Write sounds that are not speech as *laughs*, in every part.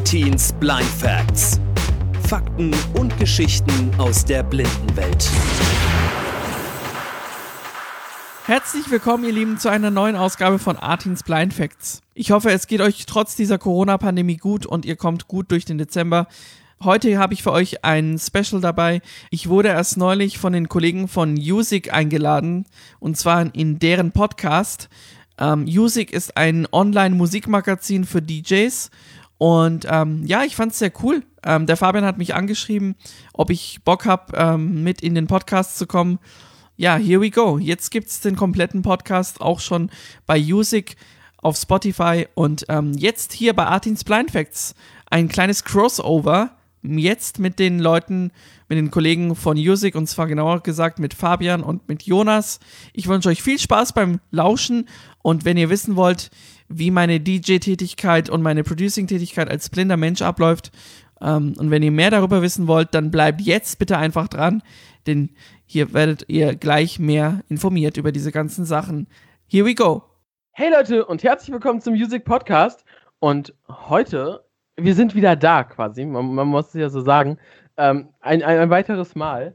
Artins Blind Facts. Fakten und Geschichten aus der Blindenwelt. Herzlich willkommen, ihr Lieben, zu einer neuen Ausgabe von Artins Blind Facts. Ich hoffe, es geht euch trotz dieser Corona-Pandemie gut und ihr kommt gut durch den Dezember. Heute habe ich für euch ein Special dabei. Ich wurde erst neulich von den Kollegen von Music eingeladen und zwar in deren Podcast. Ähm, Music ist ein Online-Musikmagazin für DJs und ähm, ja, ich fand es sehr cool. Ähm, der Fabian hat mich angeschrieben, ob ich Bock habe, ähm, mit in den Podcast zu kommen ja, here we go. Jetzt gibt es den kompletten Podcast auch schon bei Music auf Spotify und ähm, jetzt hier bei Artins Blind Facts ein kleines Crossover. Jetzt mit den Leuten, mit den Kollegen von Music und zwar genauer gesagt mit Fabian und mit Jonas. Ich wünsche euch viel Spaß beim Lauschen und wenn ihr wissen wollt, wie meine DJ-Tätigkeit und meine Producing-Tätigkeit als blinder Mensch abläuft ähm, und wenn ihr mehr darüber wissen wollt, dann bleibt jetzt bitte einfach dran, denn hier werdet ihr gleich mehr informiert über diese ganzen Sachen. Here we go. Hey Leute und herzlich willkommen zum Music Podcast. Und heute, wir sind wieder da quasi, man, man muss es ja so sagen, ähm, ein, ein, ein, weiteres Mal.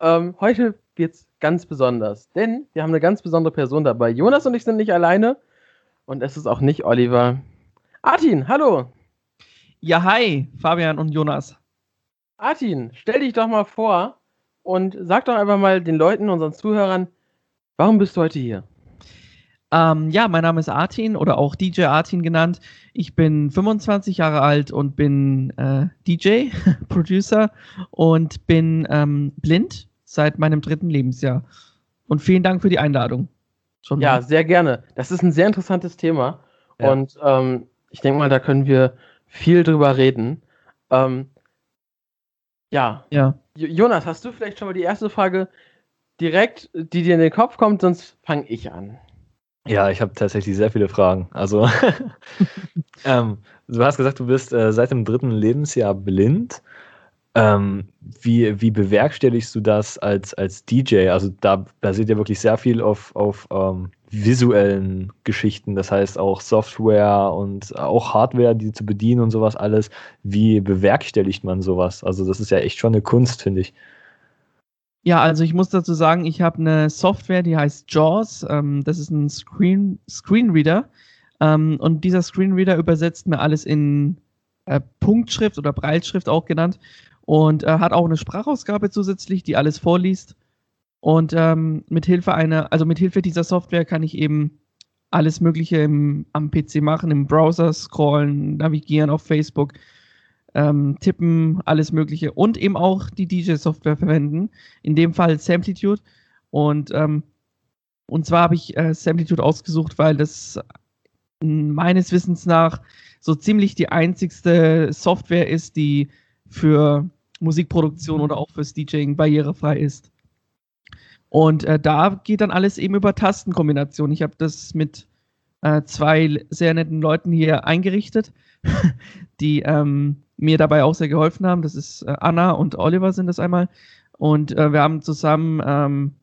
Ähm, heute wird es ganz besonders, denn wir haben eine ganz besondere Person dabei. Jonas und ich sind nicht alleine und es ist auch nicht Oliver. Artin, hallo. Ja, hi, Fabian und Jonas. Artin, stell dich doch mal vor, und sag doch einfach mal den Leuten, unseren Zuhörern, warum bist du heute hier? Ähm, ja, mein Name ist Artin oder auch DJ Artin genannt. Ich bin 25 Jahre alt und bin äh, DJ, *laughs* Producer und bin ähm, blind seit meinem dritten Lebensjahr. Und vielen Dank für die Einladung. Schon ja, sehr gerne. Das ist ein sehr interessantes Thema ja. und ähm, ich denke mal, da können wir viel drüber reden. Ähm, ja. Ja. Jonas, hast du vielleicht schon mal die erste Frage direkt, die dir in den Kopf kommt, sonst fange ich an. Ja, ich habe tatsächlich sehr viele Fragen. Also, *laughs* ähm, du hast gesagt, du bist äh, seit dem dritten Lebensjahr blind. Ähm, wie, wie bewerkstelligst du das als, als DJ? Also, da basiert ja wirklich sehr viel auf, auf ähm, visuellen Geschichten, das heißt auch Software und auch Hardware, die zu bedienen und sowas alles. Wie bewerkstelligt man sowas? Also das ist ja echt schon eine Kunst, finde ich. Ja, also ich muss dazu sagen, ich habe eine Software, die heißt JAWS. Ähm, das ist ein Screen, Screenreader. Ähm, und dieser Screenreader übersetzt mir alles in äh, Punktschrift oder Breitschrift auch genannt. Und äh, hat auch eine Sprachausgabe zusätzlich, die alles vorliest. Und ähm, mit Hilfe einer, also mit Hilfe dieser Software kann ich eben alles Mögliche im, am PC machen, im Browser scrollen, navigieren auf Facebook, ähm, tippen, alles Mögliche und eben auch die DJ-Software verwenden. In dem Fall Samplitude. Und, ähm, und zwar habe ich äh, Samplitude ausgesucht, weil das meines Wissens nach so ziemlich die einzigste Software ist, die für Musikproduktion oder auch fürs DJing barrierefrei ist. Und äh, da geht dann alles eben über Tastenkombination. Ich habe das mit äh, zwei sehr netten Leuten hier eingerichtet, *laughs* die ähm, mir dabei auch sehr geholfen haben. Das ist äh, Anna und Oliver sind das einmal. Und äh, wir haben zusammen ähm,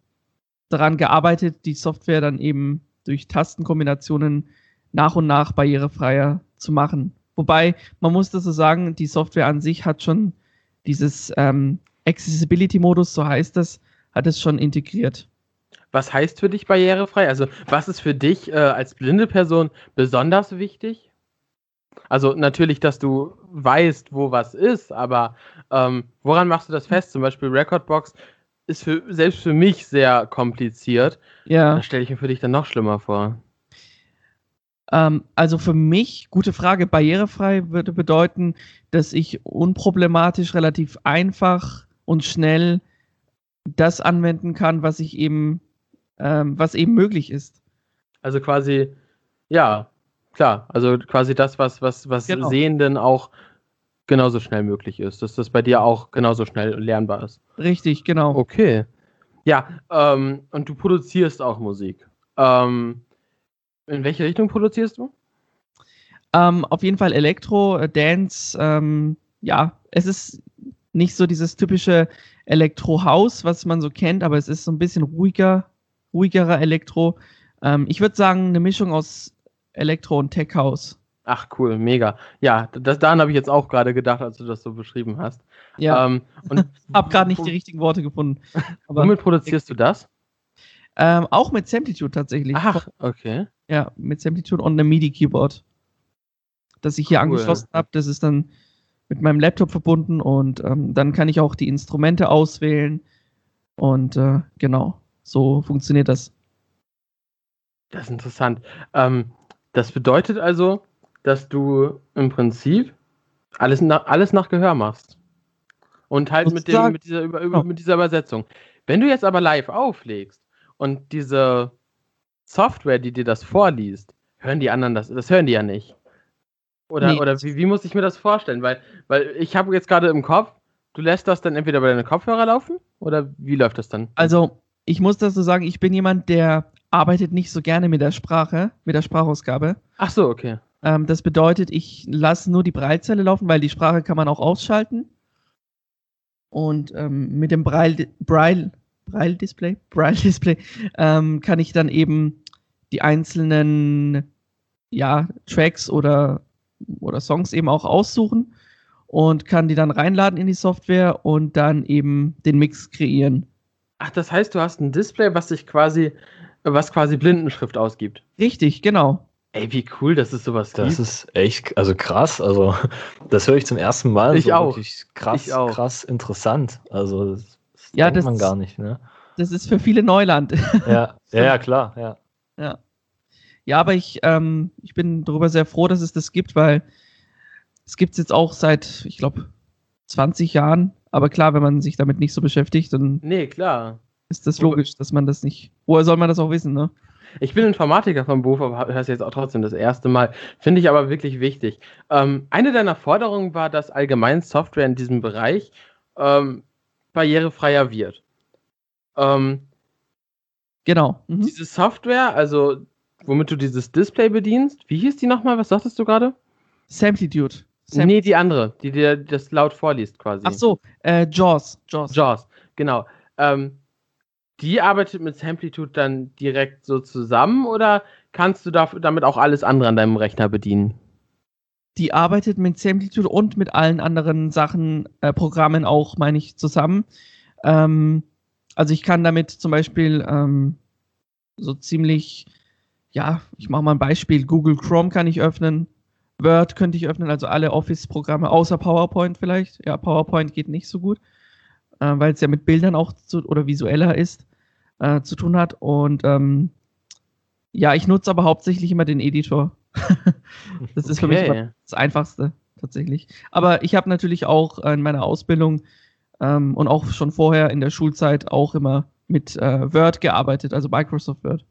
daran gearbeitet, die Software dann eben durch Tastenkombinationen nach und nach barrierefreier zu machen. Wobei, man muss das so sagen, die Software an sich hat schon dieses ähm, Accessibility-Modus, so heißt das, hat es schon integriert. Was heißt für dich barrierefrei? Also, was ist für dich äh, als blinde Person besonders wichtig? Also, natürlich, dass du weißt, wo was ist, aber ähm, woran machst du das fest? Zum Beispiel Recordbox ist für, selbst für mich sehr kompliziert. Ja. Da stelle ich mir für dich dann noch schlimmer vor. Ähm, also für mich, gute Frage, barrierefrei würde bedeuten, dass ich unproblematisch, relativ einfach und schnell das anwenden kann, was ich eben, ähm, was eben möglich ist. Also quasi, ja, klar, also quasi das, was, was, was genau. Sehenden auch genauso schnell möglich ist, dass das bei dir auch genauso schnell lernbar ist. Richtig, genau. Okay. Ja, ähm, und du produzierst auch Musik. Ähm, in welche Richtung produzierst du? Ähm, auf jeden Fall Elektro, äh, Dance, ähm, ja, es ist nicht so dieses typische Elektro-House, was man so kennt, aber es ist so ein bisschen ruhiger, ruhigerer Elektro. Ähm, ich würde sagen, eine Mischung aus Elektro und Tech House. Ach cool, mega. Ja, das, daran habe ich jetzt auch gerade gedacht, als du das so beschrieben hast. Ja, Ähm, und *laughs* hab gerade nicht die richtigen Worte gefunden. *laughs* Aber womit produzierst du das? ähm, auch mit Samplitude tatsächlich. Ach, okay. Ja, mit Samplitude und einem MIDI-Keyboard. Das ich hier Cool. angeschlossen habe. Das ist dann mit meinem Laptop verbunden und ähm, dann kann ich auch die Instrumente auswählen. Und äh, genau, so funktioniert das. Das ist interessant. Ähm, das bedeutet also, dass du im Prinzip alles nach, alles nach Gehör machst. Und halt mit, dem, mit, dieser, über, über, Ja. mit dieser Übersetzung. Wenn du jetzt aber live auflegst und diese Software, die dir das vorliest, hören die anderen das, das hören die ja nicht. Oder, Nee. oder wie, wie muss ich mir das vorstellen? Weil, weil ich habe jetzt gerade im Kopf, du lässt das dann entweder bei deinen Kopfhörer laufen oder wie läuft das dann? Also, ich muss dazu sagen, ich bin jemand, der arbeitet nicht so gerne mit der Sprache, mit der Sprachausgabe. Ach so, okay. Ähm, das bedeutet, ich lasse nur die Braillezelle laufen, weil die Sprache kann man auch ausschalten. Und ähm, mit dem Braille, Braille, Braille Display, Braille Display ähm, kann ich dann eben die einzelnen ja, Tracks oder, oder Songs eben auch aussuchen und kann die dann reinladen in die Software und dann eben den Mix kreieren. Ach, das heißt, du hast ein Display, was sich quasi, was quasi Blindenschrift ausgibt. Richtig, genau. Ey, wie cool, dass es sowas Das gibt. ist echt, also krass. Also, *laughs* das höre ich zum ersten Mal. Ich auch. Wirklich krass, Ich auch. krass interessant. Also, das, das Ja, denkt das man ist- gar nicht, ne? Das ist für viele Neuland. *laughs* Ja, ja, ja, klar, ja. Ja. Ja, aber ich, ähm, ich bin darüber sehr froh, dass es das gibt, weil es gibt es jetzt auch seit, ich glaube, 20 Jahren. Aber klar, wenn man sich damit nicht so beschäftigt, dann Nee, klar. ist das logisch, dass man das nicht. Woher soll man das auch wissen, ne? Ich bin Informatiker vom Beruf, aber höre es jetzt auch trotzdem das erste Mal. Finde ich aber wirklich wichtig. Ähm, eine deiner Forderungen war, dass allgemein Software in diesem Bereich ähm, barrierefreier wird. Ähm, Genau. Mhm. Diese Software, also womit du dieses Display bedienst, wie hieß die nochmal? Was sagtest du gerade? Samplitude. Sam Nee, die andere, die dir das laut vorliest quasi. Ach so, äh, Jaws. Jaws. JAWS, genau. Ähm, die arbeitet mit Samplitude dann direkt so zusammen oder kannst du damit auch alles andere an deinem Rechner bedienen? Die arbeitet mit Samplitude und mit allen anderen Sachen, äh, Programmen auch, meine ich, zusammen. Ähm, also ich kann damit zum Beispiel ähm, so ziemlich, ja, ich mache mal ein Beispiel, Google Chrome kann ich öffnen, Word könnte ich öffnen, also alle Office-Programme, außer PowerPoint vielleicht. Ja, PowerPoint geht nicht so gut, äh, weil es ja mit Bildern auch zu, oder visueller ist, äh, zu tun hat. Und ähm, ja, ich nutze aber hauptsächlich immer den Editor. Das ist für mich Okay. das Einfachste tatsächlich. Aber ich habe natürlich auch äh, in meiner Ausbildung ähm, und auch schon vorher in der Schulzeit auch immer mit äh, Word gearbeitet, also Microsoft Word.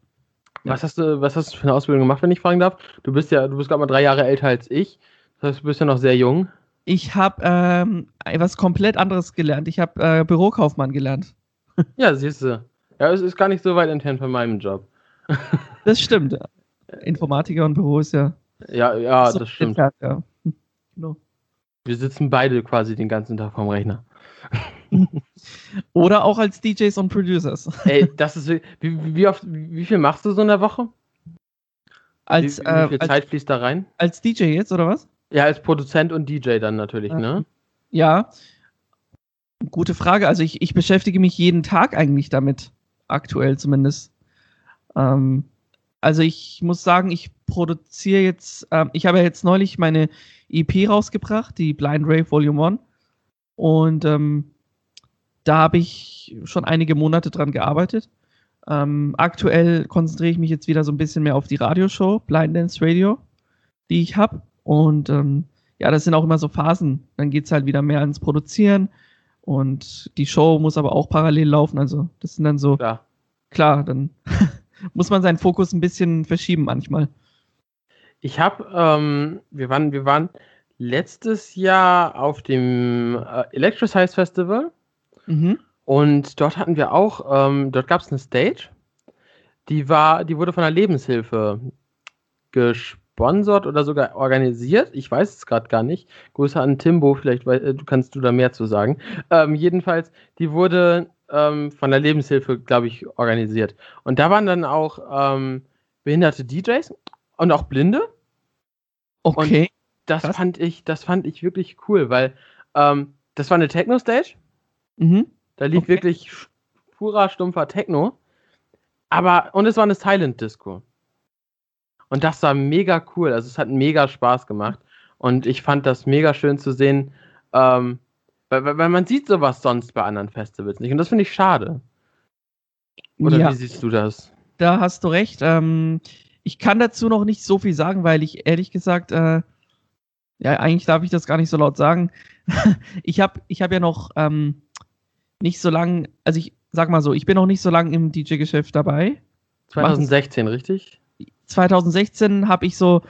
Was hast du, was hast du für eine Ausbildung gemacht, wenn ich fragen darf? Du bist ja, du bist gerade mal drei Jahre älter als ich. Das heißt, du bist ja noch sehr jung. Ich habe ähm, etwas komplett anderes gelernt. Ich habe äh, Bürokaufmann gelernt. Ja, siehst du. Ja, es ist gar nicht so weit entfernt von meinem Job. Das stimmt. Informatiker und Büro ist ja. Ja, ja, so das stimmt. entfernt, ja. Hm, Genau. Wir sitzen beide quasi den ganzen Tag vorm Rechner. Oder auch als DJs und Producers. Ey, das ist wie, wie, oft, wie, viel machst du so in der Woche? Als, wie, wie äh, viel als, Zeit fließt da rein? als DJ jetzt, oder was? Ja, als Produzent und DJ dann natürlich, Ja. ne? Ja. Gute Frage. Also ich, ich beschäftige mich jeden Tag eigentlich damit. Aktuell zumindest. Ähm, also ich muss sagen, ich produziere jetzt, ähm, ich habe ja jetzt neulich meine EP rausgebracht, die Blind Rave Volume 1. Und ähm, da habe ich schon einige Monate dran gearbeitet. Ähm, aktuell konzentriere ich mich jetzt wieder so ein bisschen mehr auf die Radioshow, Blind Dance Radio, die ich habe. Und ähm, ja, das sind auch immer so Phasen. Dann geht es halt wieder mehr ans Produzieren und die Show muss aber auch parallel laufen. Also das sind dann so, Klar. klar, dann *laughs* muss man seinen Fokus ein bisschen verschieben manchmal. Ich habe, ähm, wir waren, wir waren letztes Jahr auf dem äh, Electricize Festival Mhm. und dort hatten wir auch, ähm, dort gab es eine Stage, die war, die wurde von der Lebenshilfe gesponsert oder sogar organisiert. Ich weiß es gerade gar nicht. Grüße an Timbo, vielleicht äh, kannst du da mehr zu sagen. Ähm, jedenfalls, die wurde ähm, von der Lebenshilfe, glaube ich, organisiert. Und da waren dann auch ähm, behinderte DJs und auch Blinde. Okay. Und das Krass. fand ich, das fand ich wirklich cool, weil ähm, das war eine Techno-Stage. Mhm. Da lief Okay. wirklich purer, stumpfer Techno. Aber, und es war eine Silent Disco. Und das war mega cool. Also es hat mega Spaß gemacht. Und ich fand das mega schön zu sehen, ähm, weil, weil, weil man sieht sowas sonst bei anderen Festivals nicht. Und das finde ich schade. Oder ja, wie siehst du das? da hast du recht. Ähm, ich kann dazu noch nicht so viel sagen, weil ich ehrlich gesagt, äh, ja, eigentlich darf ich das gar nicht so laut sagen. *laughs* ich habe ich hab ja noch ähm, nicht so lang, also ich sag mal so, ich bin noch nicht so lange im DJ-Geschäft dabei. 2016, richtig? 2016 habe ich so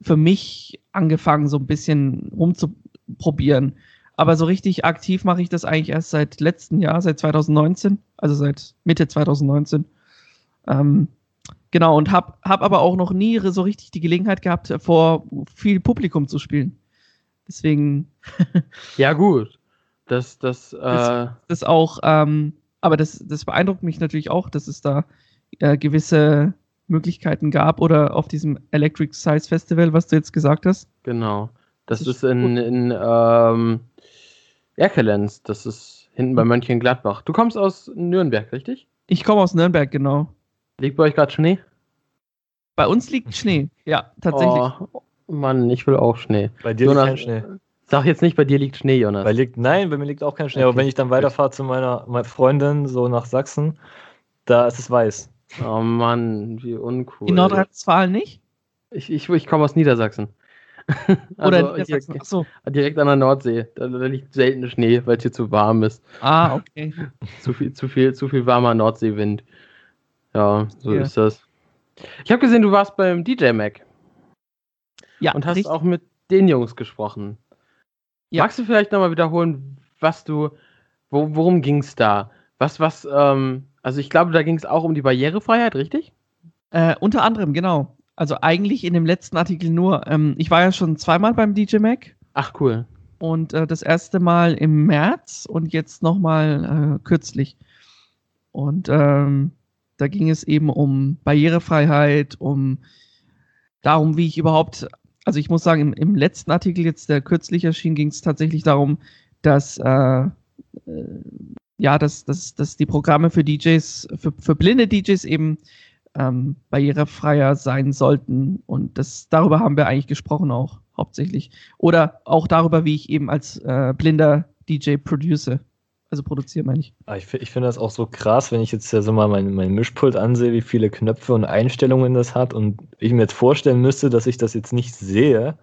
für mich angefangen, so ein bisschen rumzuprobieren. Aber so richtig aktiv mache ich das eigentlich erst seit letztem Jahr, seit 2019, also seit Mitte 2019. Ähm, genau, und habe hab aber auch noch nie so richtig die Gelegenheit gehabt, vor viel Publikum zu spielen. Deswegen *laughs* Ja, gut. Das, das, *laughs* äh, Das- das auch, ähm, aber das, das beeindruckt mich natürlich auch, dass es da äh, gewisse Möglichkeiten gab oder auf diesem Electric Size Festival, was du jetzt gesagt hast. genau. Das, Das ist ist in, in ähm, Erkelenz. Das ist hinten bei Mönchengladbach. Du kommst aus Nürnberg, richtig? Ich komme aus Nürnberg, genau. Liegt bei euch gerade Schnee? Bei uns liegt Schnee. Ja, tatsächlich. Oh, Mann, ich will auch Schnee. Bei dir Jonas, liegt kein Schnee. Sag jetzt nicht, bei dir liegt Schnee, Jonas. Bei liegt, nein, bei mir liegt auch kein Schnee. Aber Okay, wenn ich dann weiterfahre zu meiner, meiner Freundin, so nach Sachsen, da ist es weiß. Oh Mann, wie uncool. In Nordrhein-Westfalen nicht? Ich, ich, ich komme aus Niedersachsen. *laughs* Oder also, hier- Achso. direkt an der Nordsee. Da, da liegt selten Schnee, weil es hier zu warm ist. Ah, okay. *laughs* Zu viel, zu viel, zu viel warmer Nordseewind. Ja, so Ja. ist das. Ich habe gesehen, du warst beim DJ Mac Ja, und hast richtig. auch mit den Jungs gesprochen. Ja. Magst du vielleicht nochmal wiederholen, was du, wo, worum ging es da? Was, was, ähm, also ich glaube, da ging es auch um die Barrierefreiheit, richtig? Äh, unter anderem, genau. Also eigentlich in dem letzten Artikel nur. Ähm, ich war ja schon zweimal beim DJ Mac. Ach, cool. Und äh, das erste Mal im März und jetzt nochmal äh, kürzlich. Und ähm, da ging es eben um Barrierefreiheit, um darum, wie ich überhaupt, also ich muss sagen, im, im letzten Artikel jetzt, der kürzlich erschien, ging es tatsächlich darum, dass äh, äh, ja, dass, dass, dass die Programme für DJs, für, für blinde DJs eben ähm, barrierefreier sein sollten. Und das, darüber haben wir eigentlich gesprochen auch, hauptsächlich. Oder auch darüber, wie ich eben als äh, blinder DJ produce. Also produziere, meine ich. Aber ich, ich finde das auch so krass, wenn ich jetzt ja so mal mein, mein Mischpult ansehe, wie viele Knöpfe und Einstellungen das hat und ich mir jetzt vorstellen müsste, dass ich das jetzt nicht sehe,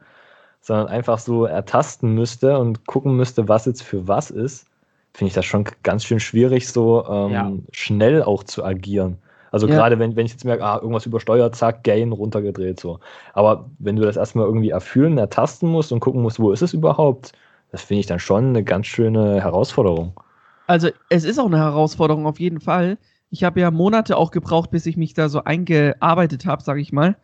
sondern einfach so ertasten müsste und gucken müsste, was jetzt für was ist, finde ich das schon ganz schön schwierig, so ähm, Ja. schnell auch zu agieren. Also Ja. gerade wenn, wenn ich jetzt merke, ah, irgendwas übersteuert, zack, Gain runtergedreht, so. Aber wenn du das erstmal irgendwie erfüllen, ertasten musst und gucken musst, wo ist es überhaupt, das finde ich dann schon eine ganz schöne Herausforderung. Also es ist auch eine Herausforderung auf jeden Fall. Ich habe ja Monate auch gebraucht, bis ich mich da so eingearbeitet habe, sage ich mal.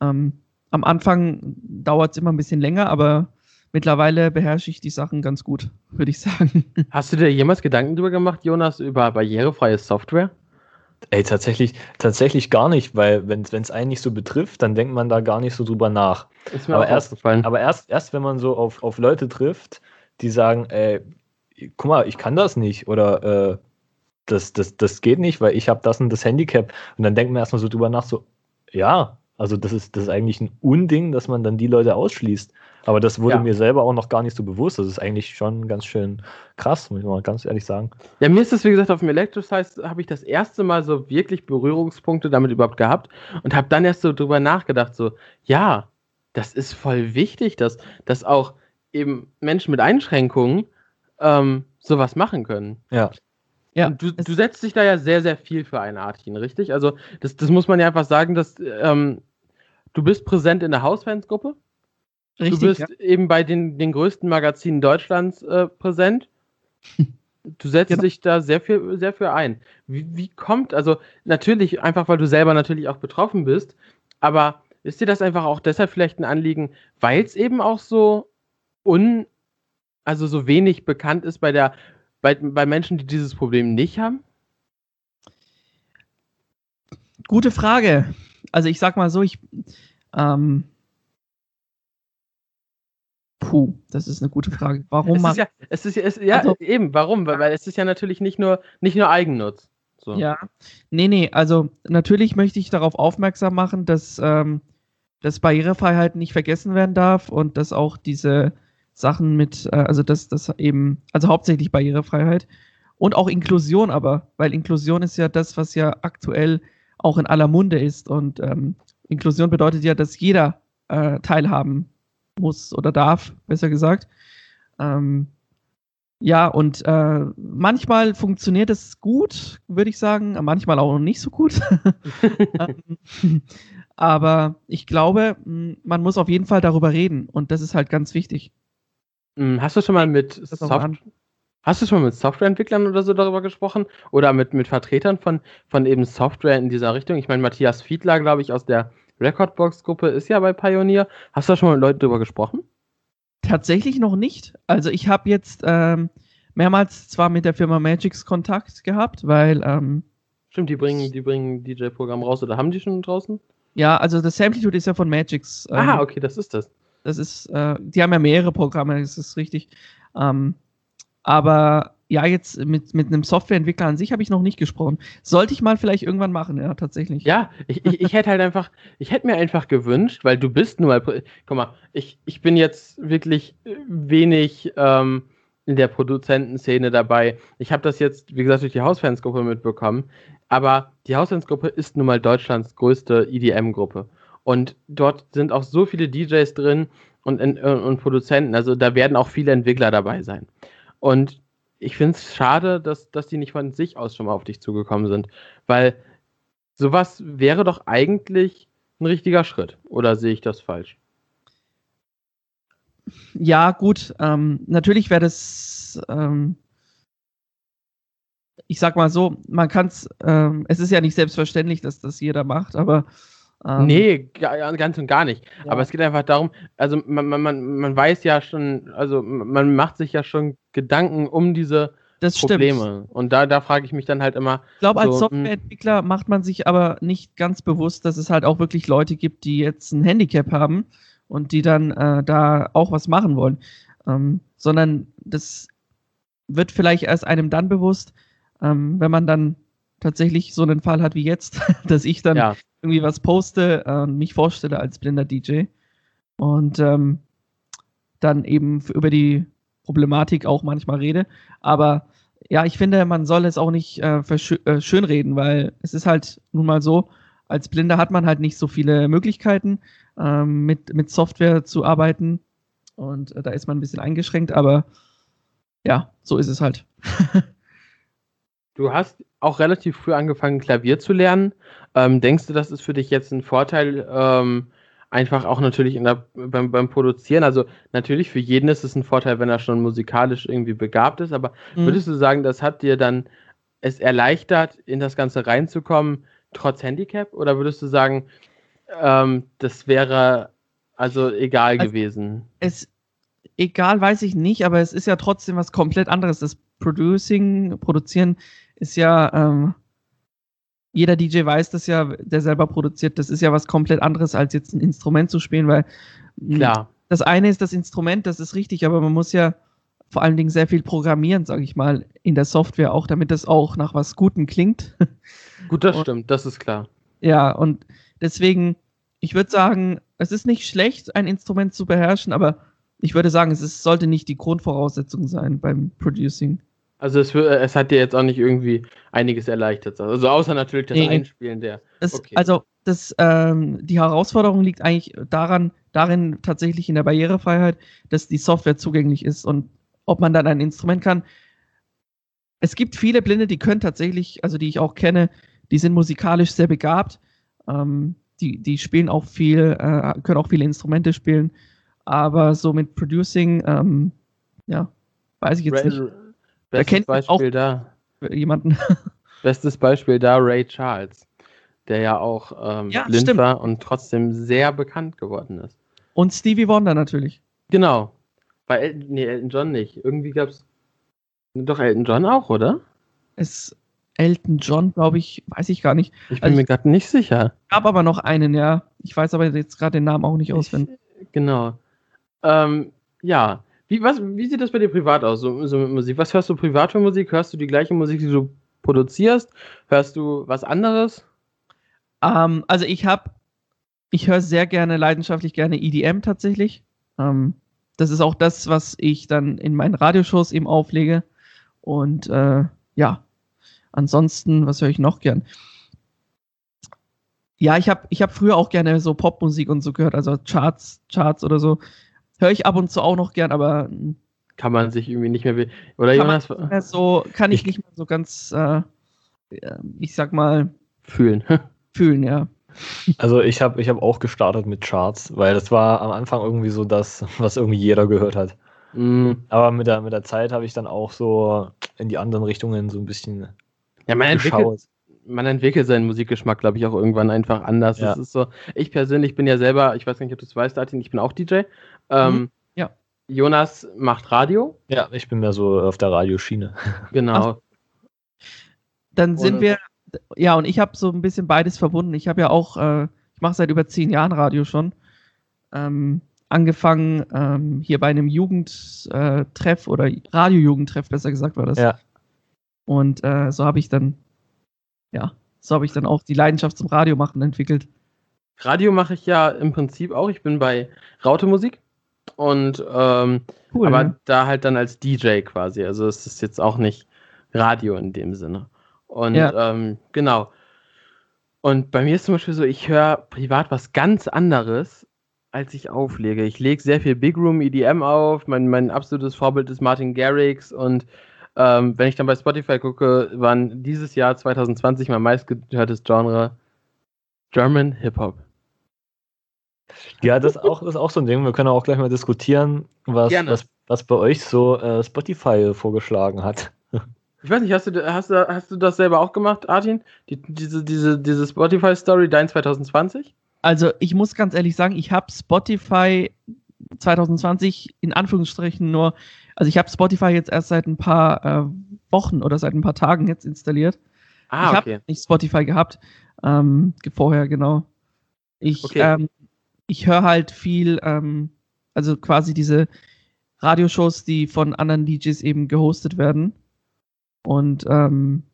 Ähm, am Anfang dauert es immer ein bisschen länger, aber mittlerweile beherrsche ich die Sachen ganz gut, würde ich *laughs* sagen. Hast du dir jemals Gedanken darüber gemacht, Jonas, über barrierefreie Software? Ey, tatsächlich, tatsächlich gar nicht, weil wenn es einen nicht so betrifft, dann denkt man da gar nicht so drüber nach. Ist mir Aber erst-. Aber erst, erst wenn man so auf, auf Leute trifft, die sagen, ey, guck mal, ich kann das nicht oder äh, das, das, das geht nicht, weil ich habe das und das Handicap. Und dann denkt man erstmal so drüber nach, so, ja, also das ist, das ist eigentlich ein Unding, dass man dann die Leute ausschließt. Aber das wurde Ja. mir selber auch noch gar nicht so bewusst. Das ist eigentlich schon ganz schön krass, muss ich mal ganz ehrlich sagen. Ja, mir ist das, wie gesagt, auf dem Electrosize habe ich das erste Mal so wirklich Berührungspunkte damit überhaupt gehabt und habe dann erst so drüber nachgedacht, so, ja, das ist voll wichtig, dass, dass auch eben Menschen mit Einschränkungen ähm, sowas machen können. Ja. Ja, Und du, du setzt dich da ja sehr, sehr viel für ein Artin, richtig? Also, das, das muss man ja einfach sagen, dass ähm, du bist präsent in der Hausfansgruppe. Richtig. du bist ja. eben bei den, den größten Magazinen Deutschlands äh, präsent. *laughs* Du setzt Genau. dich da sehr viel, sehr für ein. Wie, wie kommt, also natürlich, einfach weil du selber natürlich auch betroffen bist, aber ist dir das einfach auch deshalb vielleicht ein Anliegen, weil es eben auch so un, also so wenig bekannt ist bei der, bei, bei Menschen, die dieses Problem nicht haben? Gute Frage. Also ich sag mal so, ich, ähm, Puh, das ist eine gute Frage. Warum Es ist ja, es ist es, ja Also- eben, warum? Weil, weil es ist ja natürlich nicht nur, nicht nur Eigennutz. So. Ja, nee, nee, also natürlich möchte ich darauf aufmerksam machen, dass, ähm, dass Barrierefreiheit nicht vergessen werden darf und dass auch diese Sachen mit, äh, also dass das eben, also hauptsächlich Barrierefreiheit und auch Inklusion aber, weil Inklusion ist ja das, was ja aktuell auch in aller Munde ist und ähm, Inklusion bedeutet ja, dass jeder äh, teilhaben muss oder darf, besser gesagt. Ähm, ja, und äh, manchmal funktioniert es gut, würde ich sagen, manchmal auch nicht so gut. *laughs* Ähm, Aber ich glaube, mh, man muss auf jeden Fall darüber reden und das ist halt ganz wichtig. Hm, Hast du schon mal mit Soft. Hast du schon mal mit Softwareentwicklern oder so darüber gesprochen? Oder mit, mit Vertretern von, von eben Software in dieser Richtung? Ich meine, Matthias Fiedler, glaube ich, aus der Recordbox-Gruppe ist ja bei Pioneer. Hast du da schon mal mit Leuten darüber gesprochen? Tatsächlich noch nicht. Also ich habe jetzt ähm, mehrmals zwar mit der Firma Magix Kontakt gehabt, weil ähm, Stimmt, die bringen, die bringen DJ-Programm raus oder haben die schon draußen? ja, also das Samplitude ist ja von Magix. ähm, Ah, okay, das ist das. Das ist, äh, die haben ja mehrere Programme, das ist richtig. Ähm, aber ja, jetzt mit, mit einem Softwareentwickler an sich habe ich noch nicht gesprochen. Sollte ich mal vielleicht irgendwann machen, ja, tatsächlich. Ja, ich, ich, ich hätte halt einfach, ich hätte mir einfach gewünscht, weil du bist nur mal, guck mal, ich, ich bin jetzt wirklich wenig ähm, in der Produzentenszene dabei. Ich habe das jetzt, wie gesagt, durch die Hausfansgruppe mitbekommen, aber die Hausfansgruppe ist nun mal Deutschlands größte EDM-Gruppe. Und dort sind auch so viele DJs drin und, und, und Produzenten, also da werden auch viele Entwickler dabei sein. Und ich finde es schade, dass, dass die nicht von sich aus schon mal auf dich zugekommen sind, weil sowas wäre doch eigentlich ein richtiger Schritt. Oder sehe ich das falsch? Ja, gut. Ähm, natürlich wäre das, ähm, ich sag mal so, man kann es, ähm, es ist ja nicht selbstverständlich, dass das jeder macht, aber ähm, nee, ga- ganz und gar nicht. ja. Aber es geht einfach darum, also man, man, man, man weiß ja schon, also man macht sich ja schon Gedanken um diese das stimmt. Probleme. Und da, da frage ich mich dann halt immer, Ich glaube, als So, hm. Softwareentwickler macht man sich aber nicht ganz bewusst, dass es halt auch wirklich Leute gibt, die jetzt ein Handicap haben und die dann äh, da auch was machen wollen. Ähm, sondern das wird vielleicht erst einem dann bewusst, ähm, wenn man dann tatsächlich so einen Fall hat wie jetzt, *laughs* dass ich dann ja, irgendwie was poste äh, und mich vorstelle als blinder DJ und ähm, dann eben über die Problematik auch manchmal rede. Aber ja, ich finde, man soll es auch nicht äh, äh, schönreden, weil es ist halt nun mal so, als Blinder hat man halt nicht so viele Möglichkeiten, ähm, mit, mit Software zu arbeiten. Und äh, da ist man ein bisschen eingeschränkt, aber ja, so ist es halt. *laughs* du hast auch relativ früh angefangen, Klavier zu lernen. Ähm, denkst du, das ist für dich jetzt ein Vorteil, ähm, einfach auch natürlich der, beim, beim Produzieren? Also natürlich für jeden ist es ein Vorteil, wenn er schon musikalisch irgendwie begabt ist, aber Mhm. Würdest du sagen, das hat dir dann es erleichtert, in das Ganze reinzukommen, trotz Handicap? Oder würdest du sagen, ähm, das wäre also egal Also- gewesen? es egal, weiß ich nicht, aber es ist ja trotzdem was komplett anderes. Das Producing, Produzieren ist ja, ähm, jeder DJ weiß das ja, der selber produziert, das ist ja was komplett anderes, als jetzt ein Instrument zu spielen, weil mh, Klar. das eine ist das Instrument, das ist richtig, aber man muss ja vor allen Dingen sehr viel programmieren, sage ich mal, in der Software auch, damit das auch nach was Gutem klingt. *laughs* Gut, das Und- stimmt, das ist klar. Ja, und deswegen, ich würde sagen, es ist nicht schlecht, ein Instrument zu beherrschen, aber ich würde sagen, es ist, sollte nicht die Grundvoraussetzung sein beim Producing. Also es, es hat dir jetzt auch nicht irgendwie einiges erleichtert. Also außer natürlich das Nee. Einspielen der. Das, Okay. Also, das, ähm, die Herausforderung liegt eigentlich daran, darin tatsächlich in der Barrierefreiheit, dass die Software zugänglich ist und ob man dann ein Instrument kann. Es gibt viele Blinde, die können tatsächlich, also die ich auch kenne, die sind musikalisch sehr begabt. Ähm, die, die spielen auch viel, äh, können auch viele Instrumente spielen. Aber so mit Producing, ähm, ja, weiß ich jetzt nicht. Bestes kennt Beispiel da. Jemanden. *laughs* Bestes Beispiel da Ray Charles, der ja auch ähm, Ja, blind stimmt. war und trotzdem sehr bekannt geworden ist. Und Stevie Wonder natürlich. Genau. Bei Elton, nee, Elton John nicht. Irgendwie gab's. Doch, Elton John auch, oder? Es Elton John, glaube ich, weiß ich gar nicht. Ich bin Also mir gerade nicht sicher. gab aber noch einen, ja. Ich weiß aber jetzt gerade den Namen auch nicht auswendig. Genau. Ähm, Ja. Wie, was, wie sieht das bei dir privat aus, so, so mit Musik? Was hörst du privat für Musik? Hörst du die gleiche Musik, die du produzierst? Hörst du was anderes? Ähm, also ich habe, ich höre sehr gerne, leidenschaftlich gerne EDM tatsächlich. Ähm, das ist auch das, was ich dann in meinen Radioshows eben auflege. Und äh, ja, ansonsten, was höre ich noch gern? Ja, ich habe ich hab früher auch gerne so Popmusik und so gehört, also Charts, Charts oder so. Höre ich ab und zu auch noch gern, aber kann man sich irgendwie nicht mehr. Oder kann Jonas? Mehr so, kann ich, ich nicht mehr so ganz, äh, ich sag mal, fühlen. *laughs* fühlen, ja. Also ich habe ich hab auch gestartet mit Charts, weil das war am Anfang irgendwie so das, was irgendwie jeder gehört hat. Mm. Aber mit der, mit der Zeit habe ich dann auch so in die anderen Richtungen so ein bisschen ja, man entwickelt, man entwickelt seinen Musikgeschmack, glaube ich, auch irgendwann einfach anders. Ja. Das ist so, ich persönlich bin ja selber, ich weiß nicht, ob du es weißt, Artin, ich bin auch DJ. Ähm, Mhm, ja. Jonas macht Radio. Ja, ich bin mehr so auf der Radioschiene. *laughs* Genau. Dann sind Oder- wir, ja, und ich habe so ein bisschen beides verbunden. Ich habe ja auch, äh, ich mache seit über zehn Jahren Radio schon. Ähm, angefangen ähm, hier bei einem Jugendtreff oder Radiojugendtreff, besser gesagt war das. Ja. Und äh, so habe ich dann, ja, so habe ich dann auch die Leidenschaft zum Radio machen entwickelt. Radio mache ich ja im Prinzip auch. Ich bin bei Raute Musik und ähm, Cool. aber ne? da halt dann als DJ quasi. Also es ist jetzt auch nicht Radio in dem Sinne. Und Ja. ähm, genau. Und bei mir ist zum Beispiel so, ich höre privat was ganz anderes, als ich auflege. Ich lege sehr viel Big Room EDM auf. Mein, mein absolutes Vorbild ist Martin Garrix. Und ähm, wenn ich dann bei Spotify gucke, waren dieses Jahr 2020 mein meistgehörtes Genre German Hip-Hop. Ja, das ist auch, das ist auch so ein Ding. Wir können auch gleich mal diskutieren, was, Gerne. was, was bei euch so äh, Spotify vorgeschlagen hat. Ich weiß nicht, hast du, hast du, hast du das selber auch gemacht, Artin? Die, diese, diese, diese Spotify-Story, dein 2020? Also ich muss ganz ehrlich sagen, ich habe Spotify 2020 in Anführungsstrichen nur, also ich habe Spotify jetzt erst seit ein paar äh, Wochen oder seit ein paar Tagen jetzt installiert. Ah, ich habe okay. nicht Spotify gehabt, ähm, vorher genau. Ich, Okay. ähm, ich höre halt viel, ähm, also quasi diese Radioshows, die von anderen DJs eben gehostet werden. Und ähm,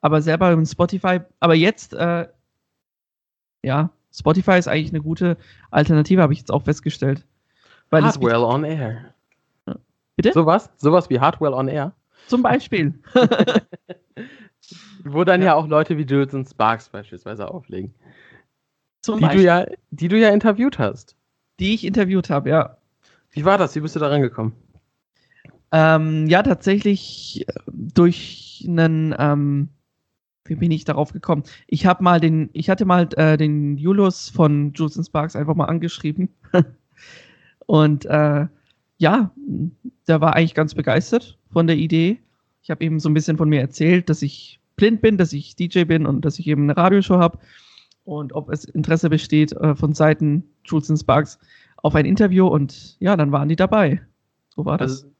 aber selber im Spotify, aber jetzt, äh, ja, Spotify ist eigentlich eine gute Alternative, habe ich jetzt auch festgestellt. Weil es Hardwell on Air. Bitte? Sowas? Sowas wie Hardwell on Air? zum Beispiel. *laughs* *laughs* Wo dann ja, auch Leute wie Jules und Sparks beispielsweise auflegen. Zum Die du, ja, die du ja interviewt hast. die ich interviewt habe, ja. Wie war das? Wie bist du da rangekommen? Ähm, ja, tatsächlich äh, durch einen, ähm, wie bin ich darauf gekommen? Ich habe mal den, ich hatte mal äh, den Julius von Jules and Sparks einfach mal angeschrieben. *laughs* Und äh, ja, der war eigentlich ganz begeistert von der Idee. Ich habe ihm so ein bisschen von mir erzählt, dass ich blind bin, dass ich DJ bin und dass ich eben eine Radioshow habe. Und ob es Interesse besteht äh, von Seiten Jules and Sparks auf ein Interview. Und ja, dann waren die dabei. So war das. Also,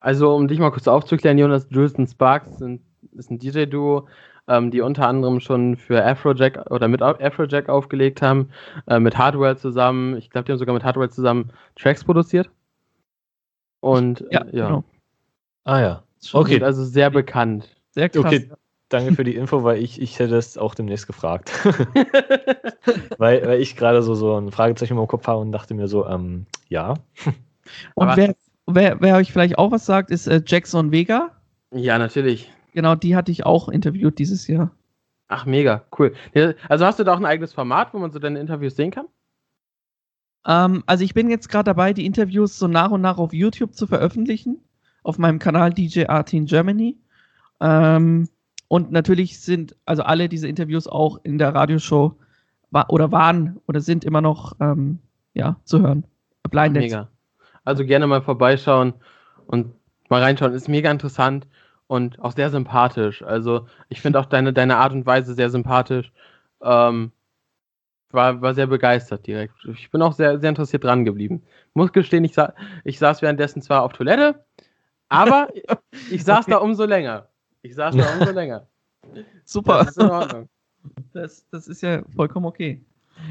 also um dich mal kurz aufzuklären, Jonas, Jules und Sparks sind, ist ein DJ-Duo, ähm, die unter anderem schon für Afrojack oder mit Afrojack aufgelegt haben, äh, mit Hardwell zusammen. Ich glaube, die haben sogar mit Hardwell zusammen Tracks produziert. Und Ja, äh, ja. genau. Ah ja. Okay. also sehr bekannt. Sehr krass. Okay, danke für die Info, weil ich, ich hätte es auch demnächst gefragt. *laughs* weil, weil ich gerade so, so ein Fragezeichen im Kopf habe und dachte mir so, ähm, ja. Und wer, wer, wer euch vielleicht auch was sagt, ist äh, Jackson Vega. ja, natürlich. Genau, die hatte ich auch interviewt dieses Jahr. Ach, mega, cool. Also hast du da auch ein eigenes Format, wo man so deine Interviews sehen kann? Ähm, also ich bin jetzt gerade dabei, die Interviews so nach und nach auf YouTube zu veröffentlichen, auf meinem Kanal DJ Art in Germany. Ähm, und natürlich sind also alle diese Interviews auch in der Radioshow oder waren oder sind immer noch ähm, ja, zu hören. Blind. Mega. Also gerne mal vorbeischauen und mal reinschauen. Ist mega interessant und auch sehr sympathisch. Also ich finde auch deine, deine Art und Weise sehr sympathisch. Ähm, war, war sehr begeistert direkt. Ich bin auch sehr, sehr interessiert dran geblieben. Muss gestehen, ich, sa ich saß währenddessen zwar auf Toilette, aber *laughs* ich saß da umso länger. Ich saß da umso *laughs* länger. Super. Das ist in Ordnung. Das, das ist ja vollkommen okay.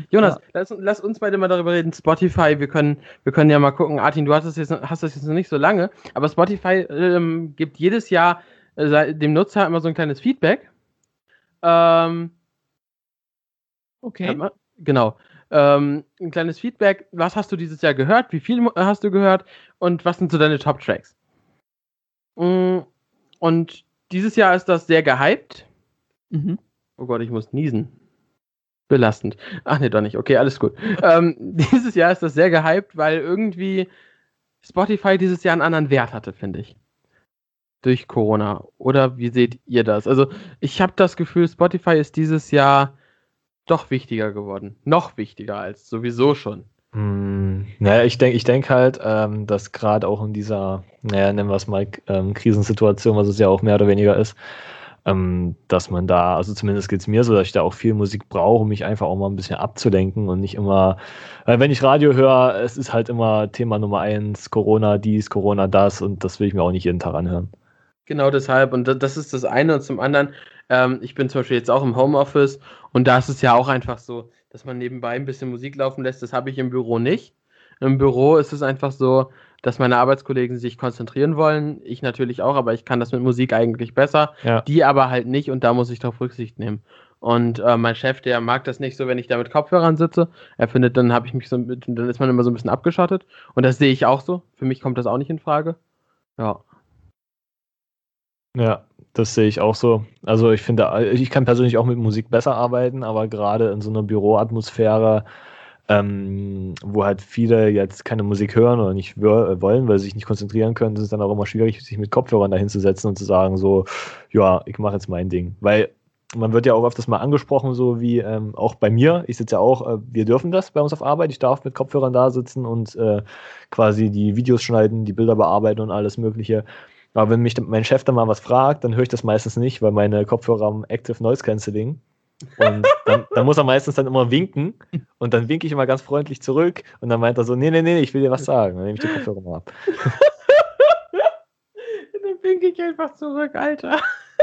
Jonas, ja. lass, lass, uns beide mal darüber reden. Spotify, wir können, wir können ja mal gucken. Artin, du hast das jetzt, hast das jetzt noch nicht so lange, aber Spotify ähm, gibt jedes Jahr äh, dem Nutzer immer so ein kleines Feedback. Ähm, okay. Genau. Ähm, ein kleines Feedback. Was hast du dieses Jahr gehört? Wie viel hast du gehört? Und was sind so deine Top-Tracks? Mm, und dieses Jahr ist das sehr gehypt. Mhm. Oh Gott, ich muss niesen. Belastend. Ach nee, doch nicht. Okay, alles gut. *laughs* ähm, dieses Jahr ist das sehr gehypt, weil irgendwie Spotify dieses Jahr einen anderen Wert hatte, finde ich. Durch Corona. Oder wie seht ihr das? Also, ich habe das Gefühl, Spotify ist dieses Jahr doch wichtiger geworden. Noch wichtiger als sowieso schon. Hm, naja, ich denke ich denk halt, ähm, dass gerade auch in dieser, naja, nennen wir es mal, ähm, Krisensituation, was es ja auch mehr oder weniger ist, ähm, dass man da, also zumindest geht es mir so, dass ich da auch viel Musik brauche, um mich einfach auch mal ein bisschen abzulenken und nicht immer, weil wenn ich Radio höre, es ist halt immer Thema Nummer eins, Corona dies, Corona das und das will ich mir auch nicht jeden Tag anhören. Genau deshalb, und das ist das eine und zum anderen, ähm, ich bin zum Beispiel jetzt auch im Homeoffice und da ist es ja auch einfach so, dass man nebenbei ein bisschen Musik laufen lässt. Das habe ich im Büro nicht. Im Büro ist es einfach so, dass meine Arbeitskollegen sich konzentrieren wollen. Ich natürlich auch, aber ich kann das mit Musik eigentlich besser. Ja. Die aber halt nicht und da muss ich darauf Rücksicht nehmen. Und äh, mein Chef, der mag das nicht so, wenn ich da mit Kopfhörern sitze. Er findet, dann habe ich mich so, dann ist man immer so ein bisschen abgeschottet. Und das sehe ich auch so. Für mich kommt das auch nicht in Frage. Ja. Ja, das sehe ich auch so. Also ich finde, ich kann persönlich auch mit Musik besser arbeiten, aber gerade in so einer Büroatmosphäre, ähm, wo halt viele jetzt keine Musik hören oder nicht wollen, weil sie sich nicht konzentrieren können, ist es dann auch immer schwierig, sich mit Kopfhörern dahin zu setzen und zu sagen, so, ja, ich mache jetzt mein Ding. Weil man wird ja auch öfters mal angesprochen, so wie ähm, auch bei mir. Ich sitze ja auch, äh, wir dürfen das bei uns auf Arbeit. Ich darf mit Kopfhörern da sitzen und äh, quasi die Videos schneiden, die Bilder bearbeiten und alles Mögliche. Aber wenn mich mein Chef dann mal was fragt, dann höre ich das meistens nicht, weil meine Kopfhörer haben Active Noise Cancelling. Und dann, dann, muss er meistens dann immer winken und dann winke ich immer ganz freundlich zurück und dann meint er so, nee, nee, nee, ich will dir was sagen. Dann nehme ich die Kopfhörer mal ab. *laughs* dann winke ich einfach zurück, Alter.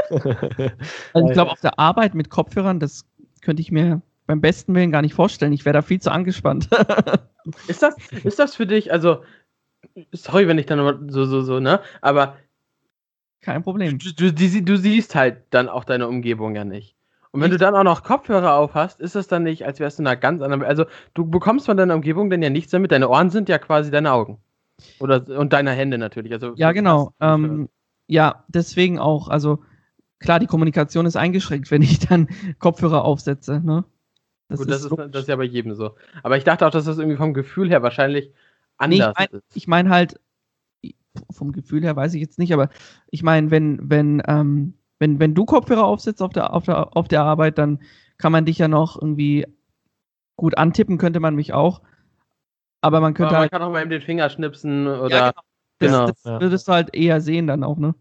*laughs* Also ich glaube, auf der Arbeit mit Kopfhörern, das könnte ich mir beim besten Willen gar nicht vorstellen. Ich wäre da viel zu angespannt. ist, das, ist das für dich, also, sorry, wenn ich dann so, so, so, ne, aber kein Problem. Du, du, du, siehst halt dann auch deine Umgebung ja nicht. Und wenn ich du dann auch noch Kopfhörer auf hast, ist das dann nicht, als wärst du in einer ganz anderen. Also, du bekommst von deiner Umgebung dann ja nichts damit. Deine Ohren sind ja quasi deine Augen. Oder, und deine Hände natürlich. Also, ja, genau. Ähm, ja, deswegen auch. Also, klar, die Kommunikation ist eingeschränkt, *laughs* wenn ich dann Kopfhörer aufsetze. Ne? Das, Gut, ist, das, ist, das ist ja bei jedem so. Aber ich dachte auch, dass das irgendwie vom Gefühl her wahrscheinlich anders nee, ich mein, ist. Ich meine halt, vom Gefühl her weiß ich jetzt nicht, aber ich meine, wenn, wenn, ähm, wenn, wenn du Kopfhörer aufsetzt auf der, auf, der, auf der Arbeit, dann kann man dich ja noch irgendwie gut antippen, könnte man mich auch. Aber man könnte aber man halt, kann auch mal eben den Finger schnipsen oder. Ja, genau. Das, genau. das würdest du halt eher sehen dann auch, ne?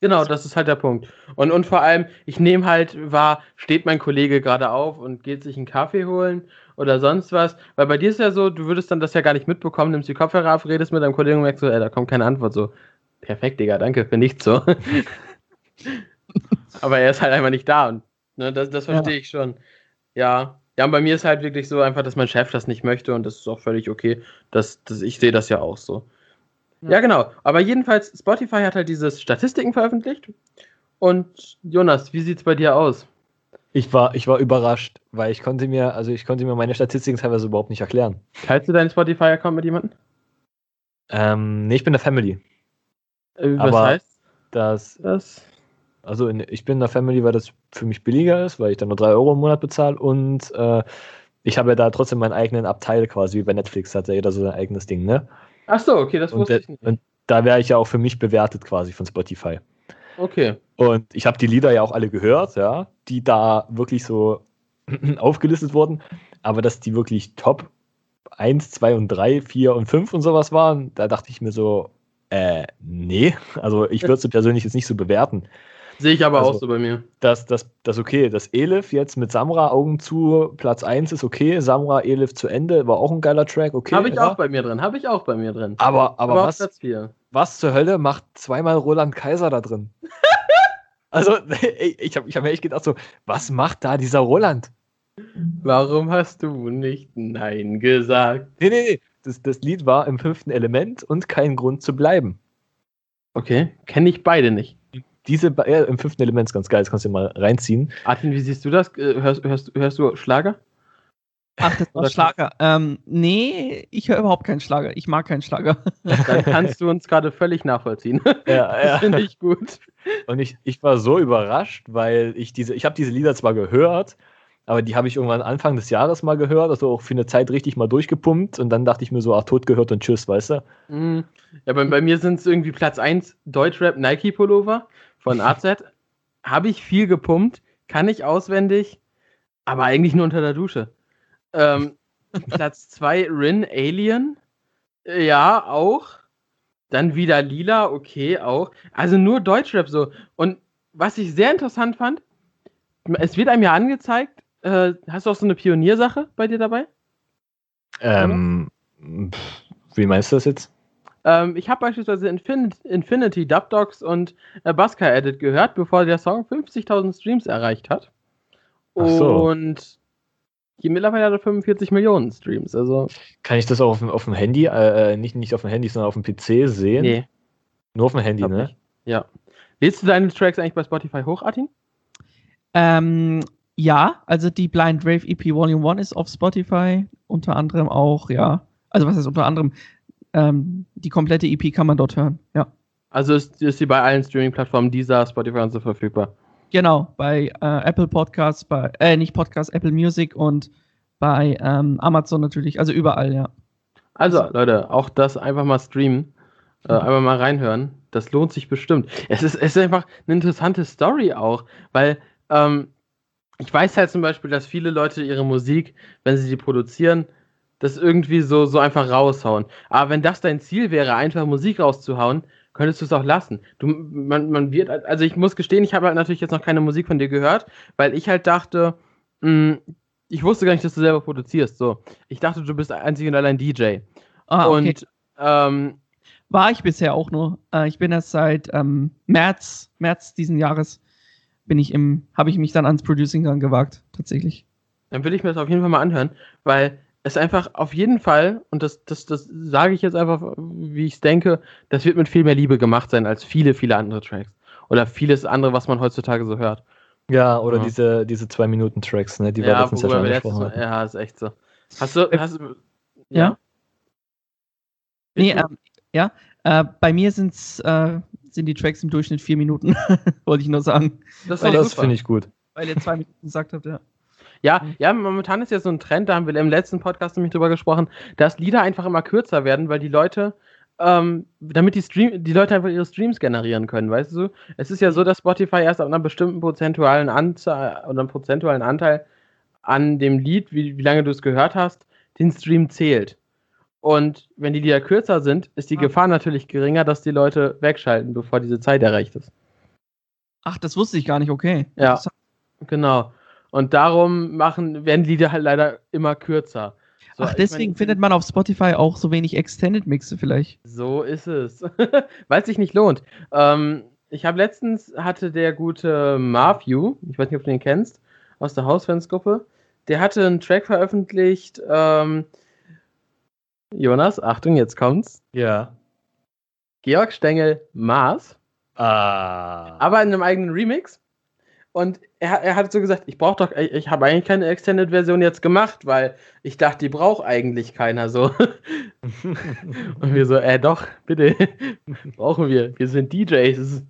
Genau, das ist halt der Punkt. Und, und vor allem, ich nehme halt wahr, steht mein Kollege gerade auf und geht sich einen Kaffee holen oder sonst was. Weil bei dir ist ja so, du würdest dann das ja gar nicht mitbekommen, nimmst die Kopfhörer auf, redest mit deinem Kollegen und merkst so, ey, da kommt keine Antwort. So, perfekt, Digga, danke für nichts so. *laughs* Aber er ist halt einfach nicht da und ne, das, das verstehe ja. ich schon. Ja. Ja, und bei mir ist halt wirklich so einfach, dass mein Chef das nicht möchte und das ist auch völlig okay. Das, das, ich sehe das ja auch so. Ja. ja, genau. Aber jedenfalls, Spotify hat halt diese Statistiken veröffentlicht. Und Jonas, wie sieht es bei dir aus? Ich war, ich war überrascht, weil ich konnte mir, also ich konnte mir meine Statistiken teilweise überhaupt nicht erklären. Teilst du deinen Spotify-Account mit jemandem? Ähm, nee, ich bin der Family. Äh, was Aber heißt das? das? Also in, ich bin in der Family, weil das für mich billiger ist, weil ich dann nur 3 Euro im Monat bezahle und äh, ich habe ja da trotzdem meinen eigenen Abteil quasi, wie bei Netflix hat ja jeder so sein eigenes Ding, ne? Ach so, okay, das wusste und, ich nicht. Und da wäre ich ja auch für mich bewertet quasi von Spotify. Okay. Und ich habe die Lieder ja auch alle gehört, ja, die da wirklich so *clears throat* aufgelistet wurden. Aber dass die wirklich Top 1, 2 und 3, 4 und 5 und sowas waren, da dachte ich mir so, äh, nee. Also ich würde es persönlich jetzt nicht so bewerten. Sehe ich aber also, auch so bei mir. Das, das, das okay. Das Elif jetzt mit Samra Augen zu, Platz 1 ist okay. Samra Elif zu Ende war auch ein geiler Track, okay. Habe ich ja? auch bei mir drin, habe ich auch bei mir drin. Aber, aber, aber was, was zur Hölle macht zweimal Roland Kaiser da drin? *laughs* also, ich habe ich hab echt gedacht so, was macht da dieser Roland? Warum hast du nicht Nein gesagt? Nee, nee, nee. Das, das Lied war im fünften Element und kein Grund zu bleiben. Okay, kenne ich beide nicht. Diese äh, im fünften Element ist ganz geil, das kannst du dir mal reinziehen. Artin, wie siehst du das? Äh, Hörst, hörst, hörst du Schlager? Ach, das war Schlager. Ähm, nee, ich höre überhaupt keinen Schlager. Ich mag keinen Schlager. Dann *laughs* kannst du uns gerade völlig nachvollziehen. Ja, *laughs* Das finde ich gut. Und ich, ich war so überrascht, weil ich diese, ich habe diese Lieder zwar gehört, aber die habe ich irgendwann Anfang des Jahres mal gehört, also auch für eine Zeit richtig mal durchgepumpt und dann dachte ich mir so, ach, tot gehört und tschüss, weißt du? Mm, Ja, bei, bei mir sind es irgendwie Platz 1 Deutschrap Nike Pullover von AZ. *laughs* Habe ich viel gepumpt, kann ich auswendig, aber eigentlich nur unter der Dusche. Ähm, Platz 2 Rin Alien. Ja, auch. Dann wieder Lila, okay, auch. Also nur Deutschrap so. Und was ich sehr interessant fand, es wird einem ja angezeigt, äh, hast du auch so eine Pioniersache bei dir dabei? Ähm, pff, wie meinst du das jetzt? Ähm, ich habe beispielsweise Infin Infinity, Dub Dogs und äh, Busker Edit gehört, bevor der Song 50.000 Streams erreicht hat. Ach so. Und mittlerweile hat er 45 Millionen Streams. Also, Kann ich das auch auf, dem- auf dem Handy, äh, äh, nicht, nicht auf dem Handy, sondern auf dem PC sehen? nee, Nur auf dem Handy, glaub ne? nicht. Ja. Lädst du deine Tracks eigentlich bei Spotify hoch, Artin? Ähm, ja, also die Blind Rave EP Volume 1 ist auf Spotify, unter anderem auch, ja. Also was heißt unter anderem? Ähm, die komplette EP kann man dort hören, ja. Also ist, ist sie bei allen Streaming-Plattformen dieser Spotify und so verfügbar. Genau, bei äh, Apple Podcasts, bei, äh, nicht Podcasts, Apple Music und bei ähm, Amazon natürlich, also überall, ja. Also, Leute, auch das einfach mal streamen. Äh, Mhm. einfach mal reinhören. Das lohnt sich bestimmt. Es ist, es ist einfach eine interessante Story auch, weil ähm, ich weiß halt zum Beispiel, dass viele Leute ihre Musik, wenn sie die produzieren, das irgendwie so, so einfach raushauen. Aber wenn das dein Ziel wäre, einfach Musik rauszuhauen, könntest du es auch lassen. Du, man, man wird, also ich muss gestehen, ich habe halt natürlich jetzt noch keine Musik von dir gehört, weil ich halt dachte, mh, ich wusste gar nicht, dass du selber produzierst. So, ich dachte, du bist einzig und allein DJ. Ah, okay. Und ähm, War ich bisher auch nur. Äh, ich bin erst seit ähm, März, März diesen Jahres bin ich im, habe ich mich dann ans Producing dann gewagt, tatsächlich. dann will ich mir das auf jeden Fall mal anhören, weil es einfach auf jeden Fall, und das, das, das sage ich jetzt einfach, wie ich es denke, das wird mit viel mehr Liebe gemacht sein als viele, viele andere Tracks. Oder vieles andere, was man heutzutage so hört. Ja, oder Ja. diese, diese Zwei-Minuten-Tracks, ne, die wir letztens ja schon angesprochen hatten. ja, ist echt so. Hast du, hast du, Ja? Nee, ähm, ja. Äh, bei mir sind's, äh, sind die Tracks im Durchschnitt vier Minuten, *laughs* wollte ich nur sagen. das ist Das finde ich gut. Weil ihr zwei Minuten gesagt habt, ja. Ja, ja, momentan ist ja so ein Trend, da haben wir im letzten Podcast nämlich drüber gesprochen, dass Lieder einfach immer kürzer werden, weil die Leute, ähm, damit die Stream, die Leute einfach ihre Streams generieren können, weißt du? Es ist ja so, dass Spotify erst ab einer bestimmten prozentualen Anzahl oder einem prozentualen Anteil an dem Lied, wie, wie lange du es gehört hast, den Stream zählt. Und wenn die Lieder kürzer sind, ist die Ah. Gefahr natürlich geringer, dass die Leute wegschalten, bevor diese Zeit erreicht ist. Ach, das wusste ich gar nicht, okay. Ja. Genau. Und darum machen, werden die Lieder halt leider immer kürzer. So, Ach, ich deswegen mein, findet man auf Spotify auch so wenig Extended Mixe vielleicht. So ist es. *laughs* Weil es sich nicht lohnt. Ähm, ich habe letztens hatte der gute Marview, ich weiß nicht, ob du den kennst, aus der Hausfansgruppe, der hatte einen Track veröffentlicht. Ähm, Jonas, Achtung, jetzt kommt's. Ja. Georg Stengel Mars, Ah. aber in einem eigenen Remix. Und er, er hat so gesagt, ich brauche doch, ich, ich habe eigentlich keine Extended-Version jetzt gemacht, weil ich dachte, die braucht eigentlich keiner so. *laughs* Und wir so, äh, doch, bitte, brauchen wir. Wir sind DJs.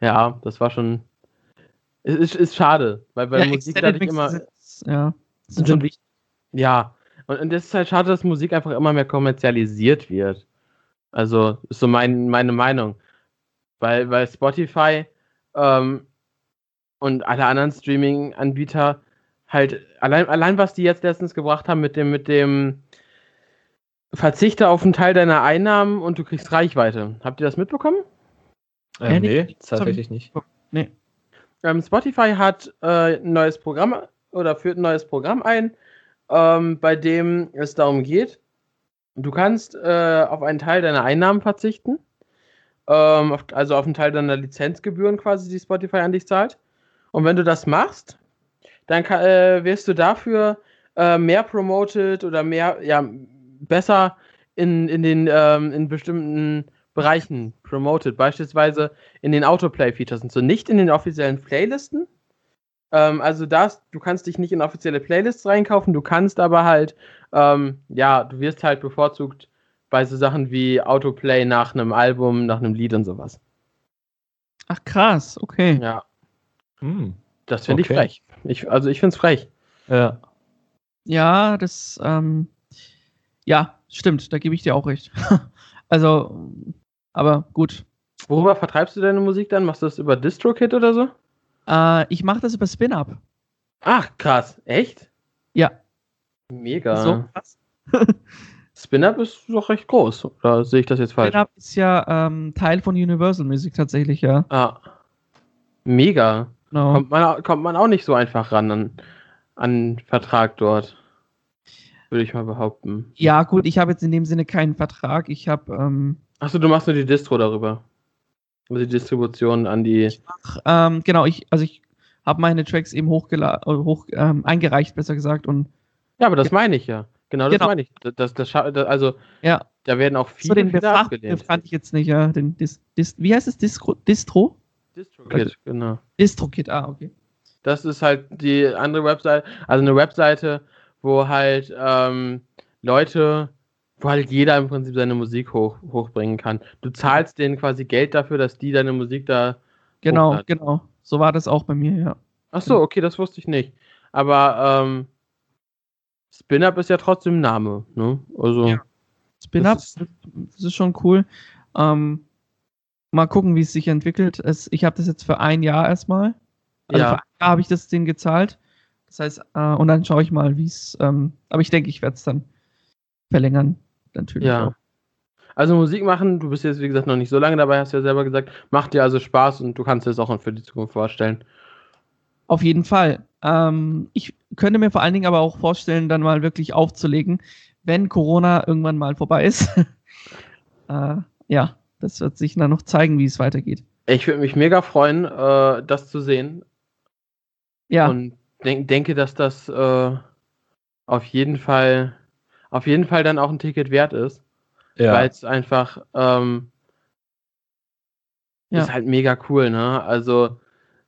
Ja, das war schon, es ist, ist schade, weil bei ja, Musik dadurch immer, ja, sind schon wichtig. ja, und, und das ist halt schade, dass Musik einfach immer mehr kommerzialisiert wird. Also, ist so mein, meine Meinung. Weil, weil Spotify ähm, und alle anderen Streaming-Anbieter halt, allein, allein was die jetzt letztens gebracht haben mit dem, mit dem Verzichte auf einen Teil deiner Einnahmen und du kriegst Reichweite. Habt ihr das mitbekommen? Ähm, Ja, nee, nee, tatsächlich nicht. Nee. Ähm, Spotify hat äh, ein neues Programm oder führt ein neues Programm ein, ähm, bei dem es darum geht, du kannst äh, auf einen Teil deiner Einnahmen verzichten, ähm, auf, also auf einen Teil deiner Lizenzgebühren quasi, die Spotify an dich zahlt. Und wenn du das machst, dann äh, wirst du dafür äh, mehr promoted oder mehr, ja, besser in, in den ähm, in bestimmten Bereichen promoted, beispielsweise in den Autoplay-Features und so, nicht in den offiziellen Playlisten. Ähm, also das, du kannst dich nicht in offizielle Playlists reinkaufen, du kannst aber halt, ähm, ja, du wirst halt bevorzugt bei so Sachen wie Autoplay nach einem Album, nach einem Lied und sowas. Ach krass, okay. Ja, Hm. das finde Okay. ich frech. Ich, also ich finde es frech. Ja. Ja, das, ähm, ja, stimmt, da gebe ich dir auch recht. *laughs* also, aber gut. Worüber vertreibst du deine Musik dann? Machst du das über DistroKid oder so? Äh, ich mache das über Spin-Up. Ach, krass. Echt? Ja. Mega. So krass. *laughs* Spin-Up ist doch recht groß. Oder sehe ich das jetzt falsch? Spin-Up ist ja ähm, Teil von Universal Music tatsächlich, ja. Ah. Mega. Genau. Kommt man, kommt man auch nicht so einfach ran an, an Vertrag dort. Würde ich mal behaupten. Ja, gut, ich habe jetzt in dem Sinne keinen Vertrag. Ich habe ähm, Achso, du machst nur die Distro darüber. Also die Distribution an die. ähm, genau, ich, also ich habe meine Tracks eben hochgela äh, hoch, ähm, eingereicht, besser gesagt. Und Ja, aber das meine ich ja. Genau das Genau. meine ich. Das, das, das, also, ja, da werden auch so viele, den viele Befach abgelehnt. fand ich jetzt nicht, ja. Den Dis, Dis, wie heißt es? Distro? Distro? DistroKid, genau. DistroKit, ah, okay. Das ist halt die andere Webseite, also eine Webseite, wo halt ähm, Leute, wo halt jeder im Prinzip seine Musik hoch, hochbringen kann. Du zahlst denen quasi Geld dafür, dass die deine Musik da. Genau, Hochladen. genau. So war das auch bei mir, ja. Ach so, okay, das wusste ich nicht. Aber ähm, Spin-Up ist ja trotzdem ein Name, ne? Also, Ja. Spin-Up, Das das, das ist schon cool. Ähm, mal gucken, wie es sich entwickelt. Es, ich habe das jetzt für ein Jahr erstmal. Also Ja. für ein Jahr habe ich das denen gezahlt. Das heißt, äh, und dann schaue ich mal, wie es. Ähm, aber ich denke, ich werde es dann verlängern. Natürlich. ja. auch. Also Musik machen, du bist jetzt wie gesagt noch nicht so lange dabei, hast du ja selber gesagt, macht dir also Spaß und du kannst dir das auch für die Zukunft vorstellen. Auf jeden Fall. Ähm, ich könnte mir vor allen Dingen aber auch vorstellen, dann mal wirklich aufzulegen, wenn Corona irgendwann mal vorbei ist. *laughs* äh, ja, das wird sich dann noch zeigen, wie es weitergeht. Ich würde mich mega freuen, äh, das zu sehen. Ja, Und denk, denke, dass das äh, auf jeden Fall auf jeden Fall dann auch ein Ticket wert ist, Ja. weil es einfach ähm, Ja. ist halt mega cool, ne? Also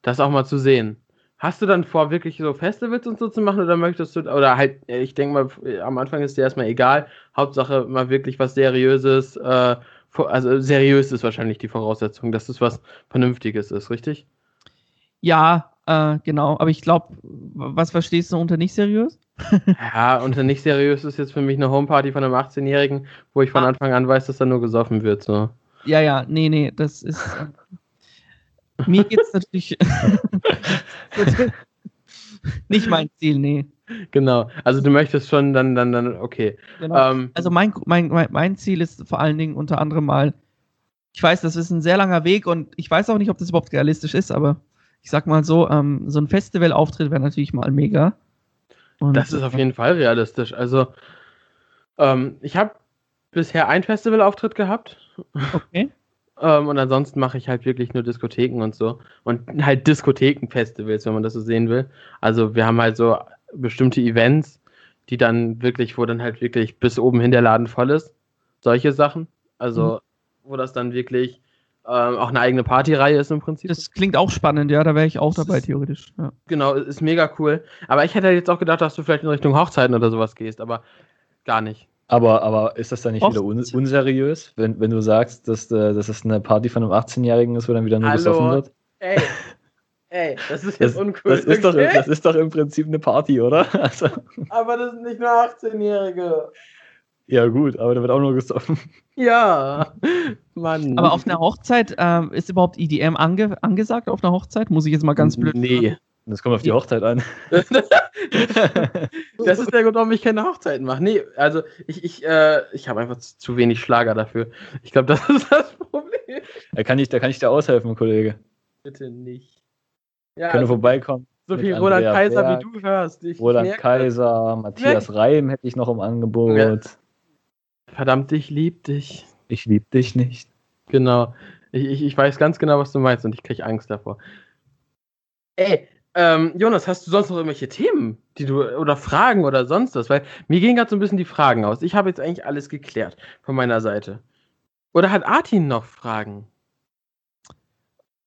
das auch mal zu sehen. Hast du dann vor, wirklich so Festivals und so zu machen oder möchtest du, oder halt, ich denke mal, am Anfang ist dir erstmal egal, Hauptsache mal wirklich was Seriöses, äh, also seriös ist wahrscheinlich die Voraussetzung, dass es was Vernünftiges ist, richtig? ja, äh, genau. Aber ich glaube, was verstehst du unter nicht seriös? *laughs* Ja, und nicht seriös ist jetzt für mich eine Homeparty von einem 18-Jährigen, wo ich von Ah. Anfang an weiß, dass da nur gesoffen wird. So. Ja, ja, nee, nee, das ist. Äh, mir geht's natürlich. *laughs* *laughs* nicht mein Ziel, nee. Genau. Also du möchtest schon dann, dann, dann, okay. Genau. Ähm, Also mein, mein, mein, Ziel ist vor allen Dingen unter anderem mal, ich weiß, das ist ein sehr langer Weg und ich weiß auch nicht, ob das überhaupt realistisch ist, aber ich sag mal so, ähm, so ein Festivalauftritt wäre natürlich mal mega. Und, das ist auf jeden Fall realistisch. Also ähm, ich habe bisher einen Festivalauftritt gehabt Okay. *laughs* ähm, und ansonsten mache ich halt wirklich nur Diskotheken und so. Und halt Diskothekenfestivals, wenn man das so sehen will. Also wir haben halt so bestimmte Events, die dann wirklich, wo dann halt wirklich bis oben hin der Laden voll ist. Solche Sachen. Also, wo das dann wirklich ähm, auch eine eigene Partyreihe ist im Prinzip. Das klingt auch spannend, ja, da wäre ich auch Das dabei, ist- theoretisch. Ja. genau, ist mega cool. Aber ich hätte jetzt auch gedacht, dass du vielleicht in Richtung Hochzeiten oder sowas gehst, aber gar nicht. Aber, aber ist das dann nicht Oft. wieder un unseriös, wenn, wenn du sagst, dass, äh, dass es eine Party von einem 18-Jährigen ist, wo dann wieder nur Hallo? gesoffen wird? Ey, ey, das ist Das, jetzt uncool. das, ist doch, okay? das ist doch im Prinzip eine Party, oder? *laughs* Also, aber das sind nicht nur 18-Jährige. ja, gut, aber da wird auch nur gesoffen. Ja, *laughs* Mann. Aber auf einer Hochzeit, ähm, ist überhaupt EDM ange angesagt auf einer Hochzeit? Muss ich jetzt mal ganz blöd Nee. Das kommt auf die Hochzeit an. *laughs* Das ist der Grund, warum ich keine Hochzeiten mache. Nee, also ich, ich, äh, ich habe einfach zu zu wenig Schlager dafür. Ich glaube, das ist das Problem. Da kann ich, da kann ich dir aushelfen, Kollege. Bitte nicht. Ja, Können also, vorbeikommen. so viel Roland Andrea Kaiser, Berg, wie du hörst. Ich, Roland Kaiser, Matthias Reim hätte ich noch im Angebot. Ja. das. Verdammt, ich lieb dich. Ich lieb dich nicht. Genau. Ich, ich, ich weiß ganz genau, was du meinst und ich kriege Angst davor. Ey, Ähm, Jonas, hast du sonst noch irgendwelche Themen, die du oder Fragen oder sonst was? Weil mir gehen gerade so ein bisschen die Fragen aus. Ich habe jetzt eigentlich alles geklärt von meiner Seite. Oder hat Artin noch Fragen?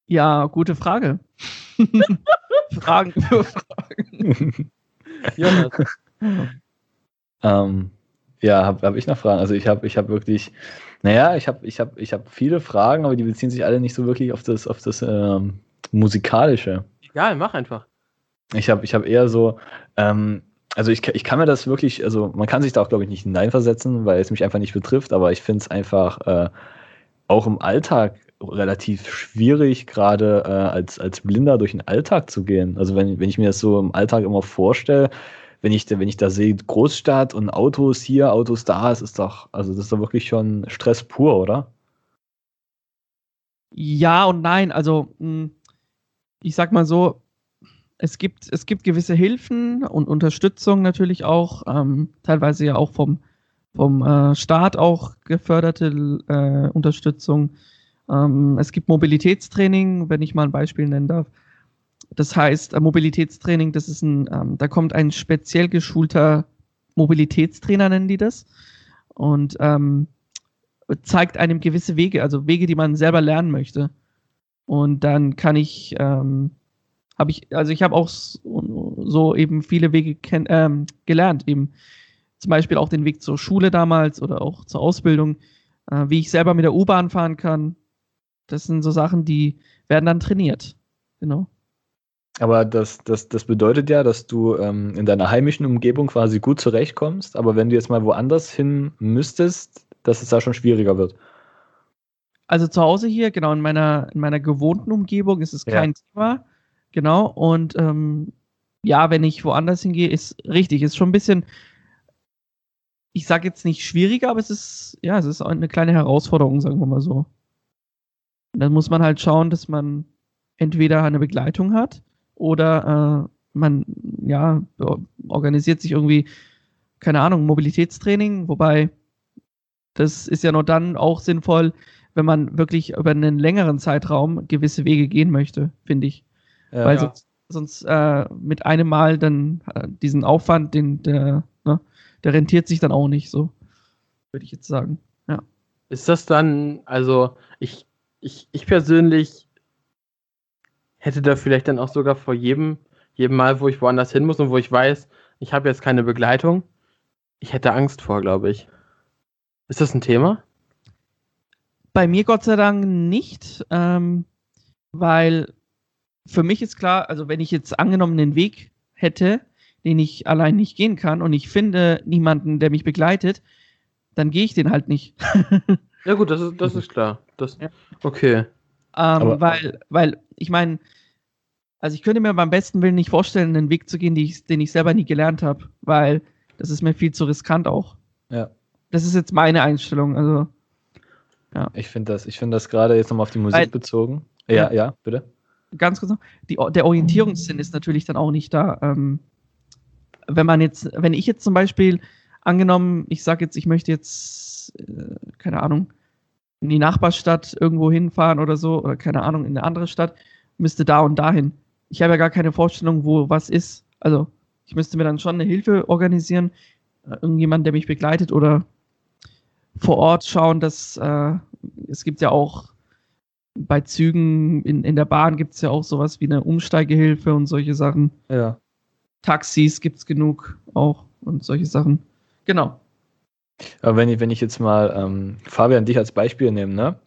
Ja, gute Frage. *laughs* Fragen für Fragen. Jonas. *laughs* Ähm, ja, habe hab ich noch Fragen? Also ich habe ich hab wirklich, naja, ich habe ich hab, ich hab viele Fragen, aber die beziehen sich alle nicht so wirklich auf das, auf das ähm, Musikalische. Egal, mach einfach. Ich habe ich hab eher so, ähm, also ich, ich kann mir das wirklich, also man kann sich da auch, glaube ich, nicht hineinversetzen, weil es mich einfach nicht betrifft, aber ich finde es einfach äh, auch im Alltag relativ schwierig, gerade äh, als, als Blinder durch den Alltag zu gehen. Also wenn, wenn ich mir das so im Alltag immer vorstelle, wenn ich, wenn ich da sehe, Großstadt und Autos hier, Autos da, es ist doch, also das ist doch wirklich schon Stress pur, oder? Ja und nein. Also, mh, ich sag mal so, es gibt, es gibt gewisse Hilfen und Unterstützung natürlich auch, ähm, teilweise ja auch vom, vom äh, Staat auch geförderte äh, Unterstützung. Ähm, es gibt Mobilitätstraining, wenn ich mal ein Beispiel nennen darf. Das heißt, äh, Mobilitätstraining, das ist ein, ähm, da kommt ein speziell geschulter Mobilitätstrainer, nennen die das, und ähm, zeigt einem gewisse Wege, also Wege, die man selber lernen möchte. Und dann kann ich, ähm, habe ich, also ich habe auch so, eben viele Wege ähm, gelernt, eben zum Beispiel auch den Weg zur Schule damals oder auch zur Ausbildung, äh, wie ich selber mit der U-Bahn fahren kann. Das sind so Sachen, die werden dann trainiert. Genau. Aber das, das, das bedeutet ja, dass du ähm, in deiner heimischen Umgebung quasi gut zurechtkommst, aber wenn du jetzt mal woanders hin müsstest, dass es da schon schwieriger wird. Also zu Hause hier, genau, in meiner, in meiner gewohnten Umgebung ist es kein Thema. Genau. Und ähm, ja, wenn ich woanders hingehe, ist richtig, ist schon ein bisschen, ich sage jetzt nicht schwieriger, aber es ist, ja, es ist eine kleine Herausforderung, sagen wir mal so. Und dann muss man halt schauen, dass man entweder eine Begleitung hat oder äh, man, ja, organisiert sich irgendwie, keine Ahnung, Mobilitätstraining, wobei das ist ja nur dann auch sinnvoll, wenn man wirklich über einen längeren Zeitraum gewisse Wege gehen möchte, finde ich. Ja, Weil ja. sonst, sonst äh, mit einem Mal dann äh, diesen Aufwand, den, der, ne, der rentiert sich dann auch nicht so, würde ich jetzt sagen. Ja. Ist das dann, also ich, ich, ich persönlich hätte da vielleicht dann auch sogar vor jedem, jedem Mal, wo ich woanders hin muss und wo ich weiß, ich habe jetzt keine Begleitung, ich hätte Angst vor, glaube ich. Ist das ein Thema? Bei mir Gott sei Dank nicht, ähm, weil für mich ist klar, also wenn ich jetzt angenommen den Weg hätte, den ich allein nicht gehen kann und ich finde niemanden, der mich begleitet, dann gehe ich den halt nicht. *laughs* ja gut, das ist, das ist klar. Das, ja. Okay. Ähm, weil, weil, ich meine, also ich könnte mir beim besten Willen nicht vorstellen, einen Weg zu gehen, ich, den ich selber nie gelernt habe, weil das ist mir viel zu riskant auch. Ja. Das ist jetzt meine Einstellung. Also ja. Ich finde das, ich das gerade jetzt nochmal auf die Musik Weil, bezogen. Ja, ja, ja, bitte. Ganz kurz noch. Die, der Orientierungssinn ist natürlich dann auch nicht da. Ähm, wenn man jetzt, wenn ich jetzt zum Beispiel angenommen, ich sage jetzt, ich möchte jetzt, äh, keine Ahnung, in die Nachbarstadt irgendwo hinfahren oder so, oder keine Ahnung, in eine andere Stadt, müsste da und dahin. Ich habe ja gar keine Vorstellung, wo was ist. Also, ich müsste mir dann schon eine Hilfe organisieren, äh, irgendjemand, der mich begleitet oder vor Ort schauen, dass äh, es gibt ja auch bei Zügen in, in der Bahn gibt es ja auch sowas wie eine Umsteigehilfe und solche Sachen. Ja. Taxis gibt es genug auch und solche Sachen. Genau. Aber wenn ich, wenn ich jetzt mal ähm, Fabian dich als Beispiel nehme, ne?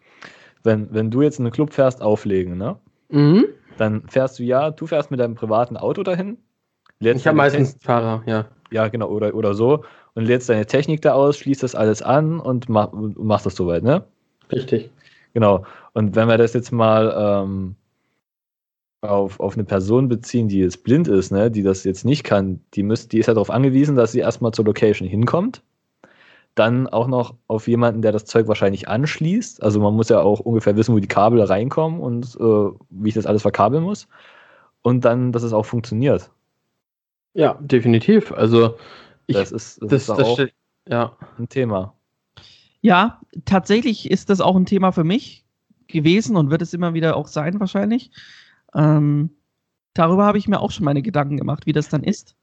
Wenn, wenn du jetzt in einen Club fährst, auflegen, ne? Mhm. Dann fährst du ja, du fährst mit deinem privaten Auto dahin. Ich habe meistens Fahrer, ja. Ja, genau, oder, oder so und lädst deine Technik da aus, schließt das alles an und mach, machst das soweit, ne? Richtig. Genau. Und wenn wir das jetzt mal ähm, auf, auf eine Person beziehen, die jetzt blind ist, ne, die das jetzt nicht kann, die, müsst, die ist ja darauf angewiesen, dass sie erstmal zur Location hinkommt. Dann auch noch auf jemanden, der das Zeug wahrscheinlich anschließt. Also man muss ja auch ungefähr wissen, wo die Kabel reinkommen und äh, wie ich das alles verkabeln muss. Und dann, dass es auch funktioniert. Ja, definitiv. Also ich, das ist, das, das ist auch das ja. ein Thema. Ja, tatsächlich ist das auch ein Thema für mich gewesen und wird es immer wieder auch sein wahrscheinlich. Ähm, darüber habe ich mir auch schon meine Gedanken gemacht, wie das dann ist.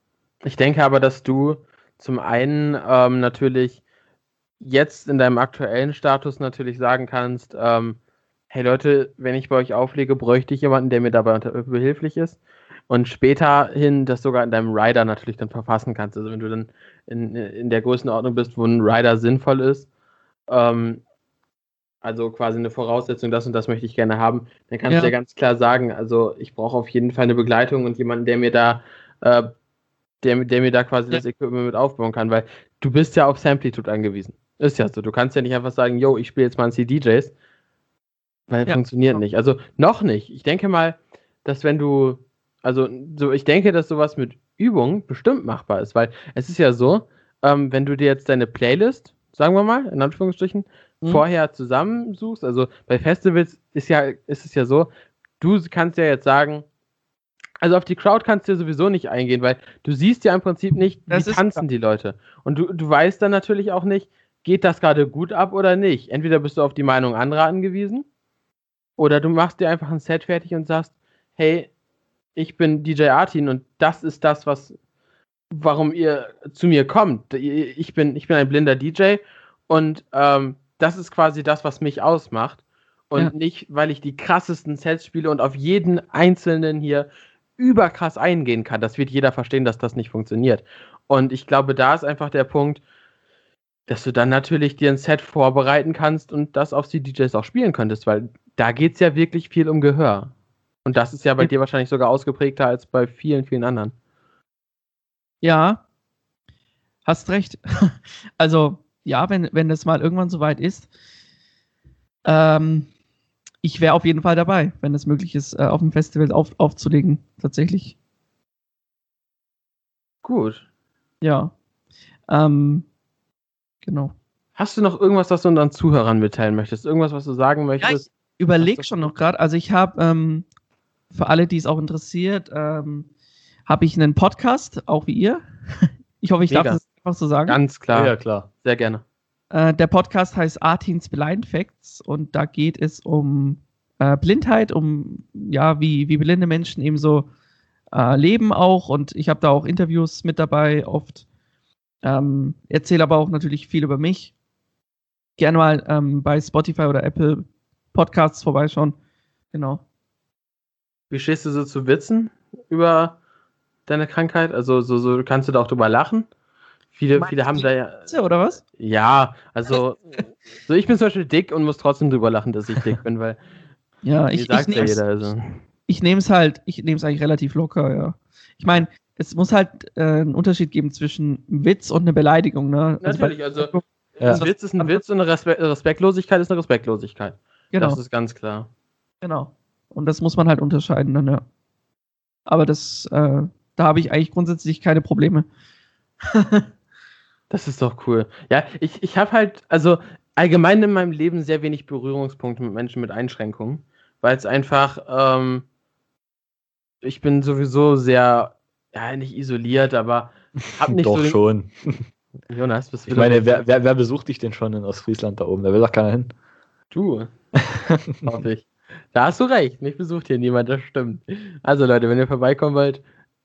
Ich denke aber, dass du zum einen ähm, natürlich jetzt in deinem aktuellen Status natürlich sagen kannst, ähm, hey Leute, wenn ich bei euch auflege, bräuchte ich jemanden, der mir dabei behilflich ist. Und später hin das sogar in deinem Rider natürlich dann verfassen kannst. Also wenn du dann in, in der Größenordnung bist, wo ein Rider sinnvoll ist, ähm, also quasi eine Voraussetzung, das und das möchte ich gerne haben, dann kannst ja. du ja ganz klar sagen, also ich brauche auf jeden Fall eine Begleitung und jemanden, der mir da, äh, der, der mir da quasi ja. das Equipment mit aufbauen kann, weil du bist ja auf Samplitude angewiesen. Ist ja so. Du kannst ja nicht einfach sagen, yo, ich spiele jetzt mal ein CDJs, weil ja. funktioniert nicht. Also noch nicht. Ich denke mal, dass wenn du, also so, ich denke, dass sowas mit Übung bestimmt machbar ist, weil es ist ja so, ähm, wenn du dir jetzt deine Playlist, sagen wir mal, in Anführungsstrichen, mhm. vorher zusammensuchst. Also bei Festivals ist ja, ist es ja so, du kannst ja jetzt sagen, also auf die Crowd kannst du ja sowieso nicht eingehen, weil du siehst ja im Prinzip nicht, wie tanzen die Leute. Und du, du weißt dann natürlich auch nicht, geht das gerade gut ab oder nicht. Entweder bist du auf die Meinung anderer angewiesen, oder du machst dir einfach ein Set fertig und sagst, hey, ich bin DJ Artin und das ist das, was, warum ihr zu mir kommt. Ich bin, ich bin ein blinder DJ und ähm, das ist quasi das, was mich ausmacht. Und ja. nicht, weil ich die krassesten Sets spiele und auf jeden einzelnen hier überkrass eingehen kann. Das wird jeder verstehen, dass das nicht funktioniert. Und ich glaube, da ist einfach der Punkt, dass du dann natürlich dir ein Set vorbereiten kannst und das auf die DJs auch spielen könntest, weil da geht es ja wirklich viel um Gehör. Und das ist ja bei dir wahrscheinlich sogar ausgeprägter als bei vielen, vielen anderen. Ja, hast recht. *laughs* Also, ja, wenn, wenn das mal irgendwann soweit ist, ähm, ich wäre auf jeden Fall dabei, wenn es möglich ist, äh, auf dem Festival auf, aufzulegen, tatsächlich. Gut. Ja. Ähm, genau. Hast du noch irgendwas, was du unseren Zuhörern mitteilen möchtest? Irgendwas, was du sagen möchtest? Ja, ich überlege schon noch gerade. Also ich habe, ähm, für alle, die es auch interessiert, ähm, habe ich einen Podcast, auch wie ihr. *laughs* ich hoffe, ich Mega. darf das einfach so sagen. Ganz klar. Ja, klar. Sehr gerne. Äh, der Podcast heißt Artins Blind Facts und da geht es um äh, Blindheit, um ja, wie, wie blinde Menschen eben so äh, leben auch und ich habe da auch Interviews mit dabei, oft. Ähm, erzähle aber auch natürlich viel über mich. Gerne mal ähm, bei Spotify oder Apple Podcasts vorbeischauen. Genau. Wie stehst du so zu Witzen über deine Krankheit? Also so, so kannst du da auch drüber lachen? Viele, viele haben da ja. Oder was? Ja, also so ich bin zum Beispiel dick und muss trotzdem drüber lachen, dass ich dick bin, weil ja, ich, ich nehme es also. Ich nehme es halt, ich nehme es eigentlich relativ locker, ja. Ich meine, es muss halt äh, einen Unterschied geben zwischen Witz und einer Beleidigung, ne? Also Natürlich, also, ja. ein Witz ist ein Witz und eine Respe Respektlosigkeit ist eine Respektlosigkeit. Genau. Das ist ganz klar. Genau. Und das muss man halt unterscheiden dann, ja. Aber das, äh, da habe ich eigentlich grundsätzlich keine Probleme. *laughs* Das ist doch cool. Ja, ich, ich habe halt, also allgemein in meinem Leben sehr wenig Berührungspunkte mit Menschen mit Einschränkungen, weil es einfach, ähm, ich bin sowieso sehr, ja, nicht isoliert, aber hab nicht *laughs* doch so. Schon. *laughs* Jonas, bist du Ich meine, wer, wer, wer, besucht dich denn schon in Ostfriesland da oben? Da will doch keiner hin. Du. *laughs* Hoffe ich. Da hast du recht. Mich besucht hier niemand, das stimmt. Also Leute, wenn ihr vorbeikommen wollt,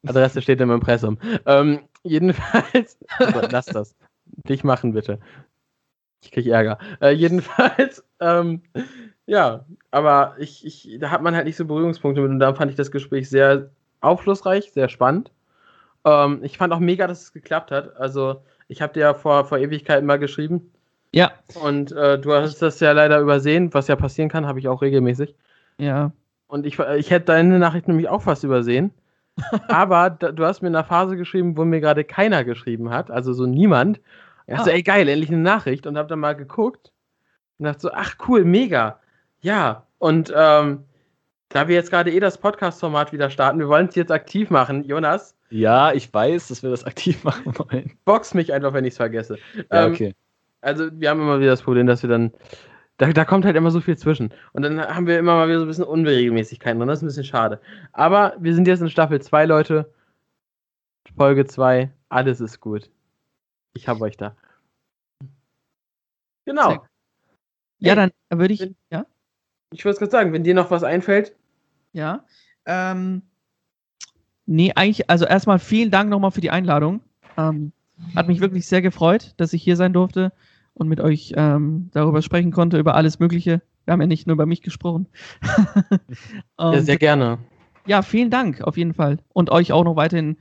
Adresse steht im Impressum. Ähm, jedenfalls, lass das. Dich machen bitte. Ich krieg Ärger. Äh, jedenfalls, ähm, ja, aber ich, ich, da hat man halt nicht so Berührungspunkte mit und da fand ich das Gespräch sehr aufschlussreich, sehr spannend. Ähm, ich fand auch mega, dass es geklappt hat. Also, ich habe dir ja vor, vor Ewigkeiten mal geschrieben. Ja. Und äh, du hast das ja leider übersehen, was ja passieren kann, habe ich auch regelmäßig. Ja. Und ich, ich hätte deine Nachricht nämlich auch fast übersehen. *laughs* Aber da, du hast mir in einer Phase geschrieben, wo mir gerade keiner geschrieben hat, also so niemand. Ich dachte, ah. ey geil, endlich eine Nachricht und hab dann mal geguckt und dachte so, ach cool, mega. Ja, und ähm, da wir jetzt gerade eh das Podcast-Format wieder starten, wir wollen es jetzt aktiv machen, Jonas. Ja, ich weiß, dass wir das aktiv *laughs* machen wollen. Box mich einfach, wenn ich es vergesse. Ja, ähm, okay. Also, wir haben immer wieder das Problem, dass wir dann da, da kommt halt immer so viel zwischen. Und dann haben wir immer mal wieder so ein bisschen Unregelmäßigkeiten drin. Das ist ein bisschen schade. Aber wir sind jetzt in Staffel 2, Leute. Folge 2. Alles ist gut. Ich hab euch da. Genau. Ja, dann würde ich. Ja? Ich würde gerade sagen, wenn dir noch was einfällt. Ja. Ähm, Nee, eigentlich, also erstmal vielen Dank nochmal für die Einladung. Ähm, hat mich wirklich sehr gefreut, dass ich hier sein durfte und mit euch ähm, darüber sprechen konnte, über alles Mögliche. Wir haben ja nicht nur über mich gesprochen. *laughs* ja, sehr gerne. Ja, vielen Dank auf jeden Fall. Und euch auch noch weiterhin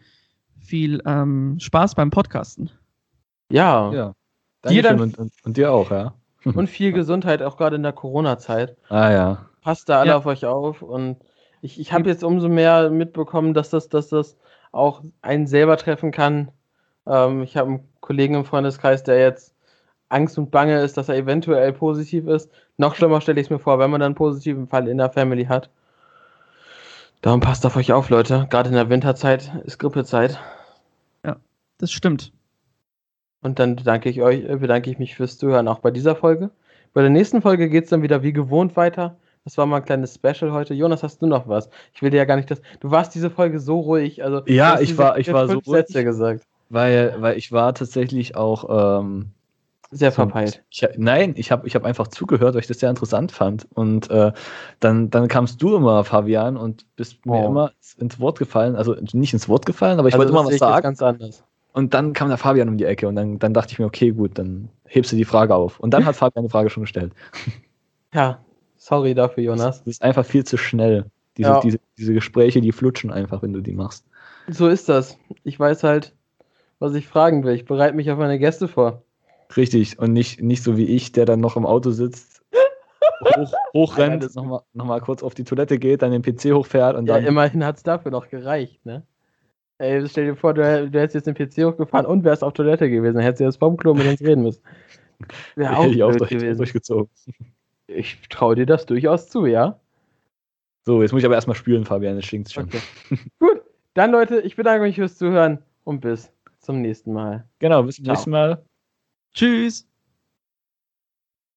viel ähm, Spaß beim Podcasten. Ja. Ja. Dir dann, und, und, und, dir auch, ja. Und viel Gesundheit, auch gerade in der Corona-Zeit. Ah ja. Passt da alle ja. auf euch auf. Und ich, ich habe jetzt umso mehr mitbekommen, dass das, dass das auch einen selber treffen kann. Ähm, ich habe einen Kollegen im Freundeskreis, der jetzt Angst und Bange ist, dass er eventuell positiv ist. Noch schlimmer stelle ich es mir vor, wenn man dann einen positiven Fall in der Family hat. Darum passt auf euch auf, Leute. Gerade in der Winterzeit ist Grippezeit. Ja, das stimmt. Und dann bedanke ich euch, äh, bedanke ich mich fürs Zuhören auch bei dieser Folge. Bei der nächsten Folge geht es dann wieder wie gewohnt weiter. Das war mal ein kleines Special heute. Jonas, hast du noch was? Ich will dir ja gar nicht das. Du warst diese Folge so ruhig. Also ja, ich war, ich war so ruhig. Sätze gesagt. Weil, weil ich war tatsächlich auch ähm, sehr verpeilt. Ich, nein, ich habe ich hab einfach zugehört, weil ich das sehr interessant fand. Und äh, dann, dann kamst du immer, Fabian, und bist oh. mir immer ins Wort gefallen. Also nicht ins Wort gefallen, aber ich also wollte immer was sagen. Ganz anders. Und dann kam der Fabian um die Ecke und dann, dann dachte ich mir, okay, gut, dann hebst du die Frage auf. Und dann *laughs* hat Fabian die Frage schon gestellt. Ja, sorry dafür, Jonas. Das ist einfach viel zu schnell. Diese, ja. diese, diese Gespräche, die flutschen einfach, wenn du die machst. So ist das. Ich weiß halt, was ich fragen will. Ich bereite mich auf meine Gäste vor. Richtig, und nicht, nicht so wie ich, der dann noch im Auto sitzt, hoch, *laughs* hochrennt, ja, nochmal noch mal kurz auf die Toilette geht, dann den PC hochfährt und ja, dann. Immerhin hat es dafür noch gereicht, ne? Ey, stell dir vor, du, du hättest jetzt den PC hochgefahren und wärst auf Toilette gewesen. Dann hättest du jetzt vom Klo mit uns reden müssen. Wäre *laughs* auch, ich auch durch, gewesen. durchgezogen. Ich traue dir das durchaus zu, ja? So, jetzt muss ich aber erstmal spülen, Fabian, das stinkt schon. Okay. Gut, dann Leute, ich bedanke mich fürs Zuhören und bis zum nächsten Mal. Genau, bis zum nächsten Mal. Tschüss.